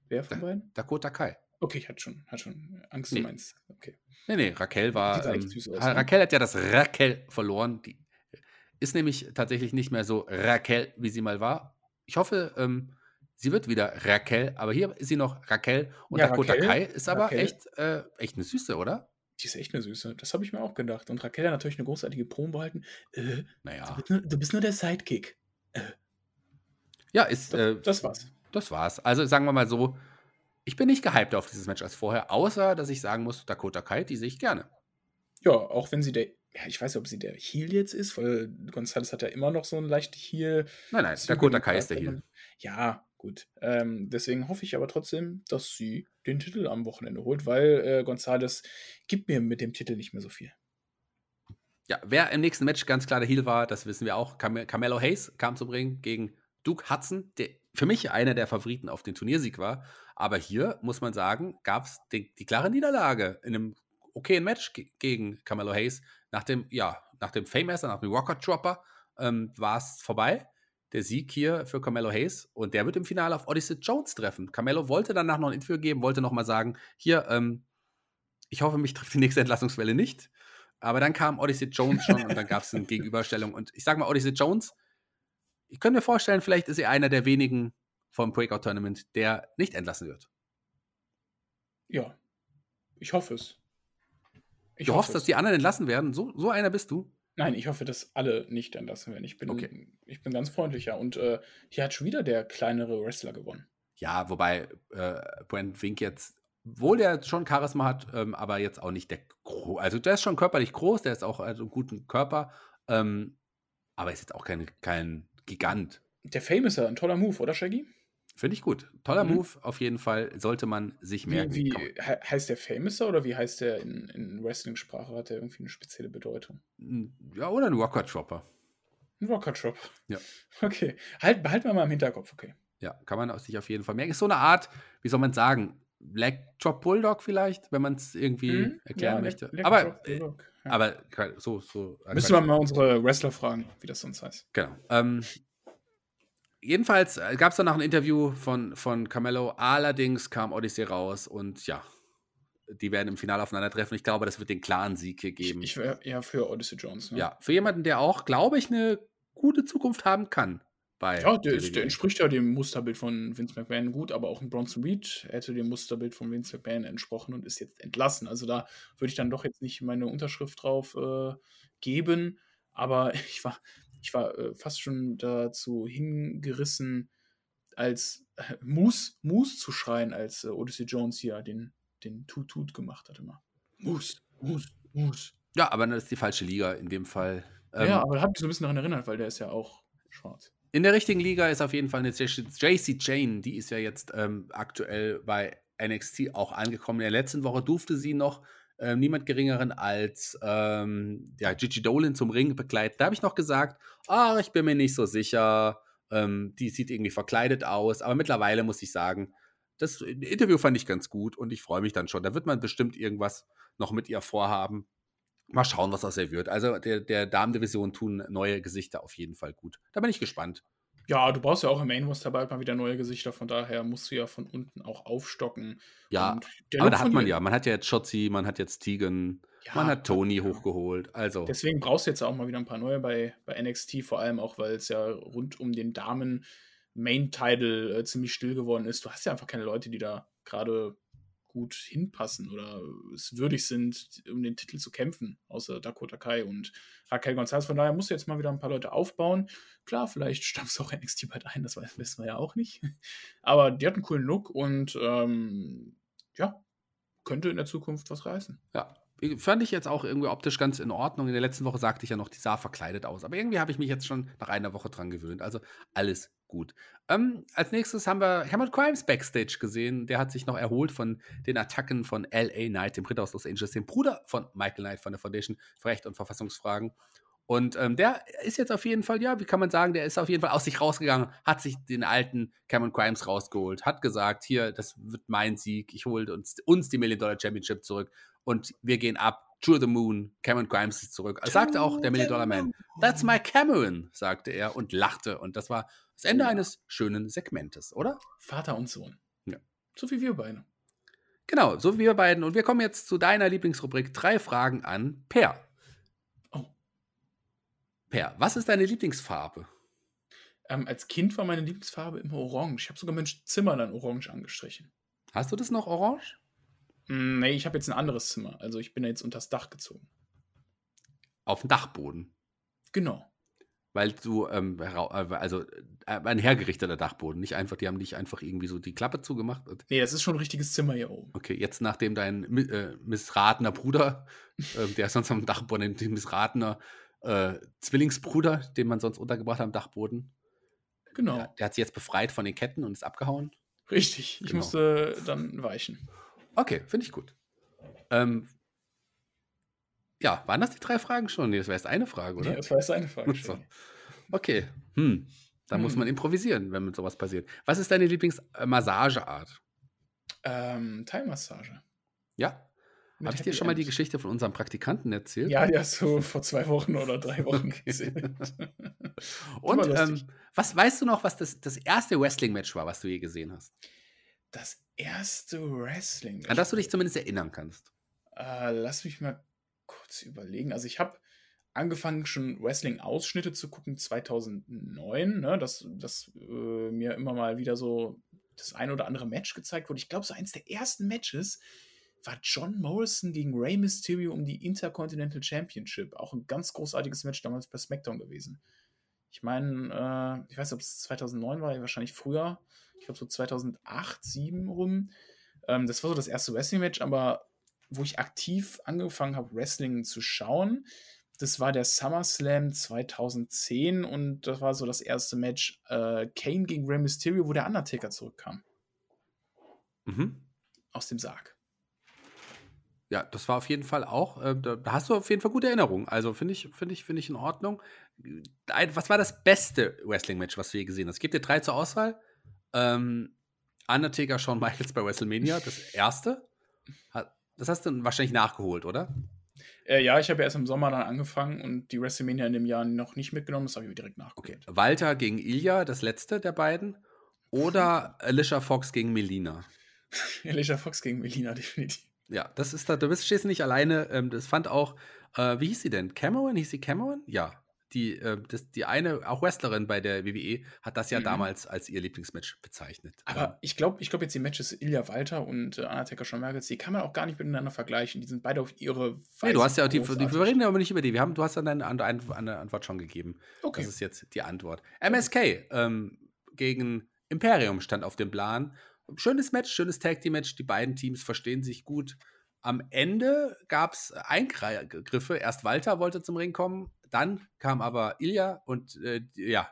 Wer von beiden? Dakota Kai. Okay, ich hatte schon, hatte schon Angst, Nee. du meinst. Okay. Nee, nee, Raquel war. Ähm, süß aus, ne? Raquel hat ja das Raquel verloren. Die ist nämlich tatsächlich nicht mehr so Raquel, wie sie mal war. Ich hoffe, ähm, sie wird wieder Raquel, aber hier ist sie noch Raquel und Ja, Dakota Raquel- Kai ist aber Raquel. echt, äh, echt eine Süße, oder? Die ist echt eine Süße. Das habe ich mir auch gedacht. Und Raquel hat natürlich eine großartige Promo behalten. Äh, Naja. du, bist nur, du bist nur der Sidekick. Ja, ist. Das, Äh, das war's. das war's. Also sagen wir mal so, ich bin nicht gehypt auf dieses Match als vorher, außer dass ich sagen muss, Dakota Kai, die sehe ich gerne. Ja, auch wenn sie der. Ja, ich weiß nicht, ob sie der Heel jetzt ist, weil Gonzalez hat ja immer noch so ein leicht Heel. Nein, nein, Züge Dakota Kai ist der. Heel. Ja, gut. Ähm, deswegen hoffe ich aber trotzdem, dass sie den Titel am Wochenende holt, weil äh, Gonzalez gibt mir mit dem Titel nicht mehr so viel. Ja, wer im nächsten Match ganz klar der Heel war, das wissen wir auch. Cam Carmelo Hayes kam zum Ring gegen Duke Hudson, der für mich einer der Favoriten auf den Turniersieg war. Aber hier, muss man sagen, gab es die, die klare Niederlage in einem okayen Match ge gegen Carmelo Hayes. Nach dem, ja, nach dem Fame-Messer, nach dem Rocker Dropper ähm, war es vorbei. Der Sieg hier für Carmelo Hayes und der wird im Finale auf Odyssey Jones treffen. Carmelo wollte danach noch ein Interview geben, wollte noch mal sagen, hier, ähm, ich hoffe, mich trifft die nächste Entlassungswelle nicht. Aber dann kam Odyssey Jones schon und dann gab es eine Gegenüberstellung. Und ich sage mal, Odyssey Jones, ich könnte mir vorstellen, vielleicht ist er einer der wenigen vom Breakout-Tournament, der nicht entlassen wird. Ja, ich hoffe es. Ich du hoffe hoffst, es. dass die anderen entlassen werden? So, so einer bist du? Nein, ich hoffe, dass alle nicht entlassen werden. Ich bin, Okay. ich bin ganz freundlicher. Und äh, hier hat schon wieder der kleinere Wrestler gewonnen. Ja, wobei äh, Brent Wink jetzt, wohl der schon Charisma hat, ähm, aber jetzt auch nicht der gro Also der ist schon körperlich groß, der ist auch also einen guten Körper, ähm, aber ist jetzt auch kein, kein Gigant. Der Fame ist ja ein toller Move, oder Shaggy? Finde ich gut. Toller Mhm. Move, auf jeden Fall. Sollte man sich merken. Wie, wie heißt der Famouser oder wie heißt der in, in Wrestling-Sprache? Hat der irgendwie eine spezielle Bedeutung? Ja, oder ein Rocker Dropper. Ein Rocker Drop. Ja. Okay. Halt, behalten wir mal im Hinterkopf, okay. Ja, kann man sich auf jeden Fall merken. Ist so eine Art, wie soll man sagen, Black Drop Bulldog vielleicht, wenn man es irgendwie Mhm. erklären Ja, möchte. Leg- Leg aber, äh. Ja. aber so, so. Müssen wir mal unsere Wrestler fragen, wie das sonst heißt. Genau. Ähm, jedenfalls gab es danach ein Interview von, von Carmelo. Allerdings kam Odyssey raus und ja, die werden im Finale aufeinandertreffen. Ich glaube, das wird den klaren Sieg hier Ich, geben. ich wäre eher für Odyssey Jones. Ne? ja, für jemanden, der auch, glaube ich, eine gute Zukunft haben kann. Bei Ja, der, der entspricht ja dem Musterbild von Vince McMahon gut, aber auch ein Bronson Reed hätte dem Musterbild von Vince McMahon entsprochen und ist jetzt entlassen. Also da würde ich dann doch jetzt nicht meine Unterschrift drauf äh, geben, aber ich war, ich war äh, fast schon dazu hingerissen, als äh, Moose, Moose zu schreien, als äh, Odyssey Jones hier den den Tut-Tut gemacht hat immer. Moose, Moose, Moose. Ja, aber das ist die falsche Liga in dem Fall. Ähm, ja, aber hat mich so ein bisschen daran erinnert, weil der ist ja auch schwarz. In der richtigen Liga ist auf jeden Fall eine JC Jane, die ist ja jetzt ähm, aktuell bei NXT auch angekommen. In der letzten Woche durfte sie noch äh, niemand geringeren als ähm, ja, Gigi Dolan zum Ring begleiten. Da habe ich noch gesagt, ah, ich bin mir nicht so sicher. Ähm, die sieht irgendwie verkleidet aus. Aber mittlerweile muss ich sagen, das Interview fand ich ganz gut und ich freue mich dann schon. Da wird man bestimmt irgendwas noch mit ihr vorhaben. Mal schauen, was aus ihr wird. Also der, der Damendivision tun neue Gesichter auf jeden Fall gut. Da bin ich gespannt. Ja, du brauchst ja auch im Main Roster bald mal wieder neue Gesichter, von daher musst du ja von unten auch aufstocken. Ja, aber da hat man ja, man hat ja jetzt Shotzi, man hat jetzt Tegan, ja, man hat Tony ja. hochgeholt. Also. Deswegen brauchst du jetzt auch mal wieder ein paar neue bei, bei NXT, vor allem auch, weil es ja rund um den Damen Main-Title äh, ziemlich still geworden ist. Du hast ja einfach keine Leute, die da gerade gut hinpassen oder es würdig sind, um den Titel zu kämpfen, außer Dakota Kai und Raquel Gonzalez. Von daher musst jetzt mal wieder ein paar Leute aufbauen. Klar, vielleicht stammst du auch NXT bald ein, das wissen wir ja auch nicht. Aber die hat einen coolen Look und ähm, ja, könnte in der Zukunft was reißen. Ja, fand ich jetzt auch irgendwie optisch ganz in Ordnung. In der letzten Woche sagte ich ja noch, die sah verkleidet aus. Aber irgendwie habe ich mich jetzt schon nach einer Woche dran gewöhnt. Also alles gut. Ähm, als nächstes haben wir Hammond Crimes Backstage gesehen. Der hat sich noch erholt von den Attacken von L.A. Knight, dem Ritter aus Los Angeles, dem Bruder von Michael Knight von der Foundation für Recht und Verfassungsfragen. Und ähm, der ist jetzt auf jeden Fall, ja, wie kann man sagen, der ist auf jeden Fall aus sich rausgegangen, hat sich den alten Cameron Crimes rausgeholt, hat gesagt, hier, das wird mein Sieg, ich hole uns, uns die Million Dollar Championship zurück und wir gehen ab. To the Moon, Cameron Grimes ist zurück. Das sagte auch der Million Dollar Man. That's my Cameron, sagte er und lachte. Und das war das Ende ja. eines schönen Segmentes, oder? Vater und Sohn. Ja. So wie wir beide. Genau, so wie wir beiden. Und wir kommen jetzt zu deiner Lieblingsrubrik: drei Fragen an Per. Oh. Per, was ist deine Lieblingsfarbe? Ähm, als Kind war meine Lieblingsfarbe immer orange. Ich habe sogar mein Zimmer dann orange angestrichen. Hast du das noch orange? Hm, nee, ich habe jetzt ein anderes Zimmer. Also ich bin jetzt unters Dach gezogen. Auf dem Dachboden? Genau. Weil du, ähm, äh, also äh, ein hergerichteter Dachboden, nicht einfach, die haben nicht einfach irgendwie so die Klappe zugemacht. Nee, das ist schon ein richtiges Zimmer hier oben. Okay, jetzt nachdem dein äh, missratener Bruder, äh, der sonst am Dachboden, den missratener äh, Zwillingsbruder, den man sonst untergebracht hat am Dachboden. Genau. Der, der hat sich jetzt befreit von den Ketten und ist abgehauen. Richtig, ich genau. musste dann weichen. Okay, finde ich gut. Ähm, ja, waren das die drei Fragen schon? Nee, das war erst eine Frage, oder? Nee, das war erst eine Frage schon. Okay, hm. Da hm. muss man improvisieren, wenn mit sowas passiert. Was ist deine Lieblingsmassageart? Ähm, Thai-Massage. Ja. Habe ich dir schon mal die Geschichte von unserem Praktikanten erzählt? Ja, hast du vor zwei Wochen oder drei Wochen erzählt. Und ähm, was weißt du noch, was das, das erste Wrestling-Match war, was du je gesehen hast? Das erste Wrestling. An das du dich zumindest erinnern kannst. Äh, lass mich mal kurz überlegen. Also ich habe angefangen, schon Wrestling-Ausschnitte zu gucken 2009, ne? dass, dass äh, mir immer mal wieder so das ein oder andere Match gezeigt wurde. Ich glaube, so eins der ersten Matches war John Morrison gegen Rey Mysterio um die Intercontinental Championship. Auch ein ganz großartiges Match damals bei SmackDown gewesen. Ich meine, äh, ich weiß nicht, ob es 2009 war, wahrscheinlich früher ich glaube so 2008, 2007 rum. Ähm, das war so das erste Wrestling-Match, aber wo ich aktiv angefangen habe, Wrestling zu schauen, das war der SummerSlam 2010 und das war so das erste Match äh, Kane gegen Rey Mysterio, wo der Undertaker zurückkam. Mhm. Aus dem Sarg. Ja, das war auf jeden Fall auch, äh, da, hast du auf jeden Fall gute Erinnerungen. Also finde ich, finde ich, finde ich in Ordnung. Was war das beste Wrestling-Match, was du je gesehen hast? Gebe dir drei zur Auswahl. Ähm, Undertaker Shawn Michaels bei WrestleMania, das erste. Das hast du wahrscheinlich nachgeholt, oder? Äh, ja, ich habe ja erst im Sommer dann angefangen und die WrestleMania in dem Jahr noch nicht mitgenommen, das habe ich direkt nachgeholt. Okay. Walter gegen Ilya, das letzte der beiden. Oder Alicia Fox gegen Melina? Alicia Fox gegen Melina, definitiv. Ja, das ist da, du bist stehst nicht alleine. Ähm, das fand auch, äh, wie hieß sie denn? Cameron? Hieß sie Cameron? Ja die, äh, das, die eine, auch Wrestlerin bei der WWE, hat das ja mhm. damals als ihr Lieblingsmatch bezeichnet. Aber ähm. ich glaube, ich glaube jetzt die Matches Ilya Walter und äh, Undertaker Shawn die kann man auch gar nicht miteinander vergleichen. Die sind beide auf ihre Weise. Nee, du hast ja die, die, wir reden ja aber nicht über die. Wir haben, du hast dann eine, eine, eine Antwort schon gegeben. Okay. Das ist jetzt die Antwort. MSK ähm, gegen Imperium stand auf dem Plan. schönes Match, schönes Tag Team Match. Die beiden Teams verstehen sich gut. Am Ende gab es Eingriffe. Erst Walter wollte zum Ring kommen, dann kam aber Ilya und äh, ja,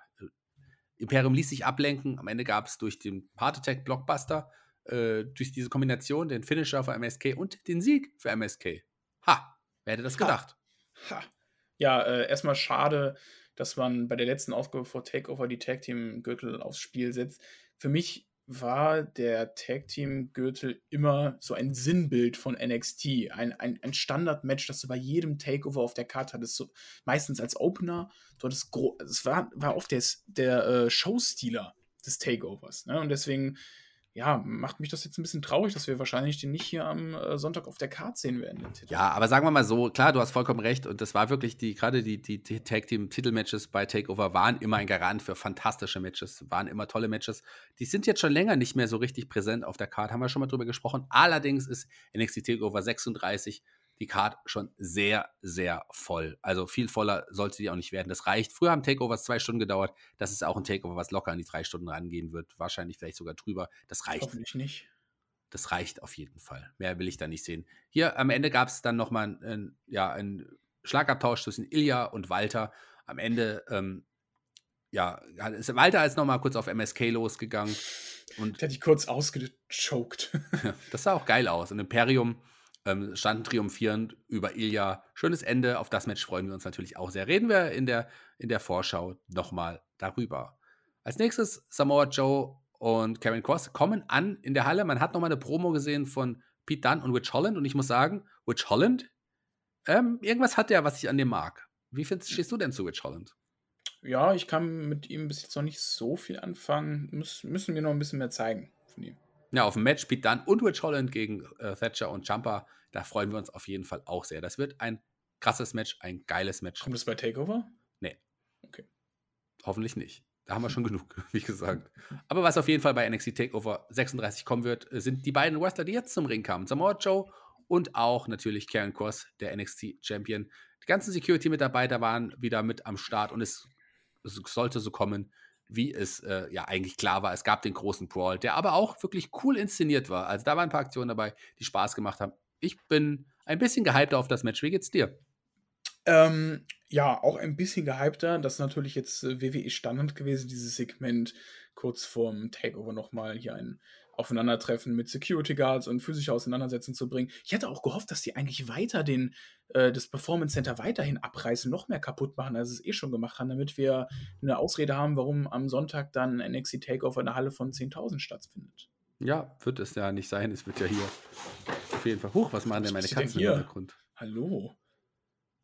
Imperium ließ sich ablenken. Am Ende gab es durch den Part Attack Blockbuster, äh, durch diese Kombination, den Finisher für MSK und den Sieg für MSK. Ha, wer hätte das gedacht? Ha. Ja, äh, erstmal schade, dass man bei der letzten Ausgabe vor Takeover die Tag Team Gürtel aufs Spiel setzt. Für mich war der Tag Team Gürtel immer so ein Sinnbild von NXT. Ein, ein, ein Standard-Match, das du bei jedem Takeover auf der Karte hattest. So, meistens als Opener. Du hattest es war, war oft der, der äh, Showstealer des Takeovers. Ne? Und deswegen ja, macht mich das jetzt ein bisschen traurig, dass wir wahrscheinlich den nicht hier am äh, Sonntag auf der Karte sehen werden. Ja, aber sagen wir mal so, klar, du hast vollkommen recht und das war wirklich die, gerade die, die, die Tag Team Titelmatches bei Takeover waren immer ein Garant für fantastische Matches, waren immer tolle Matches. Die sind jetzt schon länger nicht mehr so richtig präsent auf der Karte, haben wir schon mal drüber gesprochen. Allerdings ist NXT Takeover 36 die Card schon sehr, sehr voll. Also viel voller sollte die auch nicht werden. Das reicht. Früher haben Takeovers zwei Stunden gedauert. Das ist auch ein Takeover, was locker an die drei Stunden rangehen wird. Wahrscheinlich vielleicht sogar drüber. Das reicht. Hoffentlich nicht. Das reicht auf jeden Fall. Mehr will ich da nicht sehen. Hier am Ende gab es dann nochmal ein, ja, einen Schlagabtausch zwischen Ilya und Walter. Am Ende, ähm, ja, ist Walter ist nochmal kurz auf MSK losgegangen. Und der hat dich kurz ausgechoked. das sah auch geil aus. Und Imperium ähm, standen triumphierend über Ilya. Schönes Ende. Auf das Match freuen wir uns natürlich auch sehr. Reden wir in der, in der Vorschau nochmal darüber. Als nächstes Samoa Joe und Karen Cross kommen an in der Halle. Man hat nochmal eine Promo gesehen von Pete Dunne und Witch Holland. Und ich muss sagen, Witch Holland, ähm, irgendwas hat der, was ich an dem mag. Wie findest, stehst du denn zu Witch Holland? Ja, ich kann mit ihm bis jetzt noch nicht so viel anfangen. Muss, müssen wir noch ein bisschen mehr zeigen von ihm. Ja, auf dem Match Pete Dunne und Rich Holland gegen äh, Thatcher und Jumper. Da freuen wir uns auf jeden Fall auch sehr. Das wird ein krasses Match, ein geiles Match. Kommt es bei Takeover? Nee. Okay. Hoffentlich nicht. Da haben wir schon genug, wie gesagt. Aber was auf jeden Fall bei NXT Takeover 36 kommen wird, äh, sind die beiden Wrestler, die jetzt zum Ring kamen. Samoa Joe und auch natürlich Karen Cross, der NXT Champion. Die ganzen Security-Mitarbeiter waren wieder mit am Start und es, es sollte so kommen, wie es äh, ja eigentlich klar war. Es gab den großen Brawl, der aber auch wirklich cool inszeniert war. Also da waren ein paar Aktionen dabei, die Spaß gemacht haben. Ich bin ein bisschen gehypter auf das Match. Wie geht's dir? Ähm, ja, auch ein bisschen gehypter. Das ist natürlich jetzt äh, WWE Standard gewesen, dieses Segment kurz vorm Takeover nochmal hier ein Aufeinandertreffen mit Security Guards und physische Auseinandersetzungen zu bringen. Ich hätte auch gehofft, dass die eigentlich weiter den, äh, das Performance Center weiterhin abreißen, noch mehr kaputt machen, als sie es eh schon gemacht haben, damit wir eine Ausrede haben, warum am Sonntag dann NXT Takeover in der Halle von 10.000 stattfindet. Ja, wird es ja nicht sein. Es wird ja hier auf jeden Fall. Huch, was machen denn meine Katzen im Hintergrund? Hallo.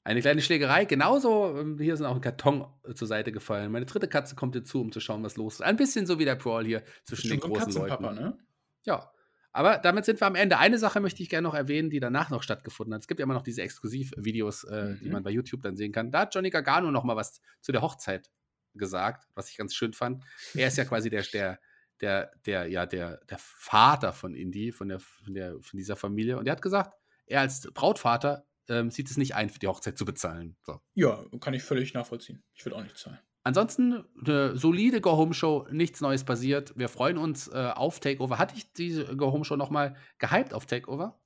Eine kleine Schlägerei. Genauso, ähm, hier ist auch ein Karton äh, zur Seite gefallen. Meine dritte Katze kommt hier zu, um zu schauen, was los ist. Ein bisschen so wie der Brawl hier zwischen den großen Leuten. Ne? Ja. Aber damit sind wir am Ende. Eine Sache möchte ich gerne noch erwähnen, die danach noch stattgefunden hat. Es gibt ja immer noch diese Exklusivvideos, äh, mhm. die man bei YouTube dann sehen kann. Da hat Johnny Gargano noch mal was zu der Hochzeit gesagt, was ich ganz schön fand. Er ist ja quasi der, der, der, der, ja, der, der Vater von Indy, von, der, von, der, von dieser Familie. Und er hat gesagt, er als Brautvater ähm, sieht es nicht ein, für die Hochzeit zu bezahlen. So. Ja, kann ich völlig nachvollziehen. Ich würde auch nicht zahlen. Ansonsten eine solide Go-Home-Show, nichts Neues passiert. Wir freuen uns äh, auf Takeover. Hatte ich diese Go-Home-Show nochmal gehypt auf Takeover?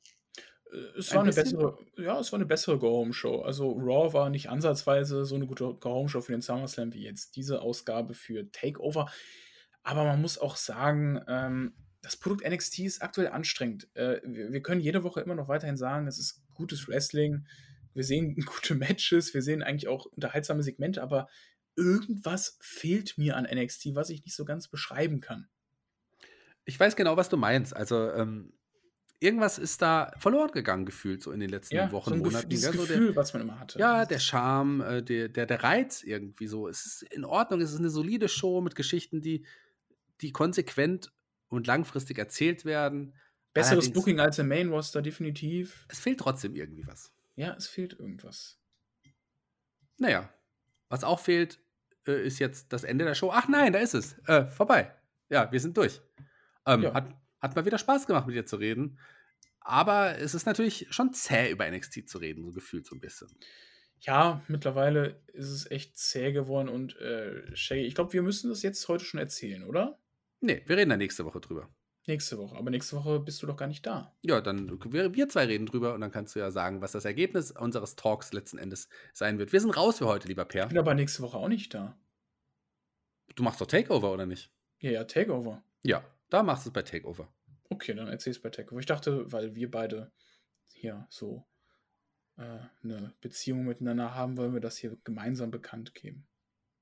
Äh, es war ein eine bessere, ja, es war eine bessere Go-Home-Show. Also Raw war nicht ansatzweise so eine gute Go-Home-Show für den SummerSlam wie jetzt diese Ausgabe für Takeover. Aber man muss auch sagen, ähm, das Produkt NXT ist aktuell anstrengend. Äh, wir, wir, können jede Woche immer noch weiterhin sagen, es ist gutes Wrestling. Wir sehen gute Matches, wir sehen eigentlich auch unterhaltsame Segmente, aber irgendwas fehlt mir an NXT, was ich nicht so ganz beschreiben kann. Ich weiß genau, was du meinst. Also, ähm, irgendwas ist da verloren gegangen, gefühlt, so in den letzten ja, Wochen, so Monaten. Dieses ja, so Gefühl, der, was man immer hatte. Ja, der Charme, äh, der, der, der Reiz irgendwie so. Es ist in Ordnung, es ist eine solide Show mit Geschichten, die, die konsequent und langfristig erzählt werden. Besseres Allerdings, Booking als im Main Roster, definitiv. Es fehlt trotzdem irgendwie was. Ja, es fehlt irgendwas. Naja, was auch fehlt, äh, ist jetzt das Ende der Show. Ach nein, da ist es. Äh, vorbei. Ja, wir sind durch. Ähm, ja. hat, hat mal wieder Spaß gemacht, mit dir zu reden. Aber es ist natürlich schon zäh, über NXT zu reden, so gefühlt so ein bisschen. Ja, mittlerweile ist es echt zäh geworden und äh, Shay, ich glaube, wir müssen das jetzt heute schon erzählen, oder? Nee, wir reden da nächste Woche drüber. Nächste Woche. Aber nächste Woche bist du doch gar nicht da. Ja, dann wir, wir zwei reden drüber und dann kannst du ja sagen, was das Ergebnis unseres Talks letzten Endes sein wird. Wir sind raus für heute, lieber Per. Ich bin aber nächste Woche auch nicht da. Du machst doch Takeover, oder nicht? Ja, ja, Takeover. Ja, da machst du es bei Takeover. Okay, dann erzähl's bei Takeover. Ich dachte, weil wir beide hier so äh, eine Beziehung miteinander haben, wollen wir das hier gemeinsam bekannt geben.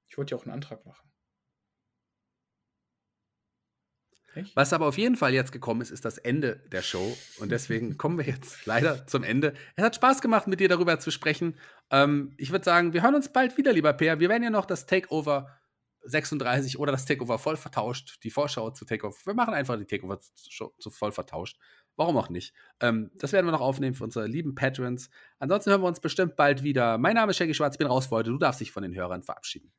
Ich wollte ja auch einen Antrag machen. Echt? Was aber auf jeden Fall jetzt gekommen ist, ist das Ende der Show. Und deswegen kommen wir jetzt leider zum Ende. Es hat Spaß gemacht, mit dir darüber zu sprechen. Ähm, ich würde sagen, wir hören uns bald wieder, lieber Peer. Wir werden ja noch das Takeover 36 oder das Takeover voll vertauscht, die Vorschau zu Takeover. Wir machen einfach die Takeover zu, zu voll vertauscht. Warum auch nicht? Ähm, das werden wir noch aufnehmen für unsere lieben Patrons. Ansonsten hören wir uns bestimmt bald wieder. Mein Name ist Shaggy Schwarz, ich bin raus für heute. Du darfst dich von den Hörern verabschieden.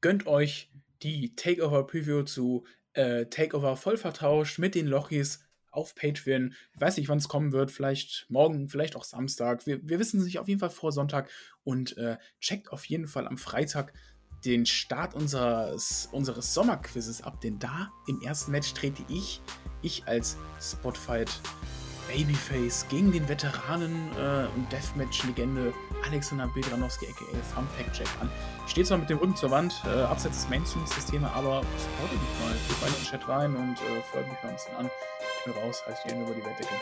Gönnt euch die Takeover-Preview zu äh, Takeover voll vertauscht mit den Lochis auf Patreon. Ich weiß nicht, wann es kommen wird. Vielleicht morgen, vielleicht auch Samstag. Wir, wir wissen es nicht auf jeden Fall vor Sonntag. Und äh, checkt auf jeden Fall am Freitag den Start unseres, unseres Sommerquizzes ab. Denn da im ersten Match trete ich, ich als Spotfight Babyface gegen den Veteranen äh, und Deathmatch-Legende Alexander Bedranowski aka Thumbtack Jack an. Steht zwar mit dem Rücken zur Wand, äh, abseits des Mainstreams Thema, aber supportet mich mal. Geht mal in den Chat rein und äh, folgt mich mal ein bisschen an. Ich bin raus, heißt ihr über die Wettdecke.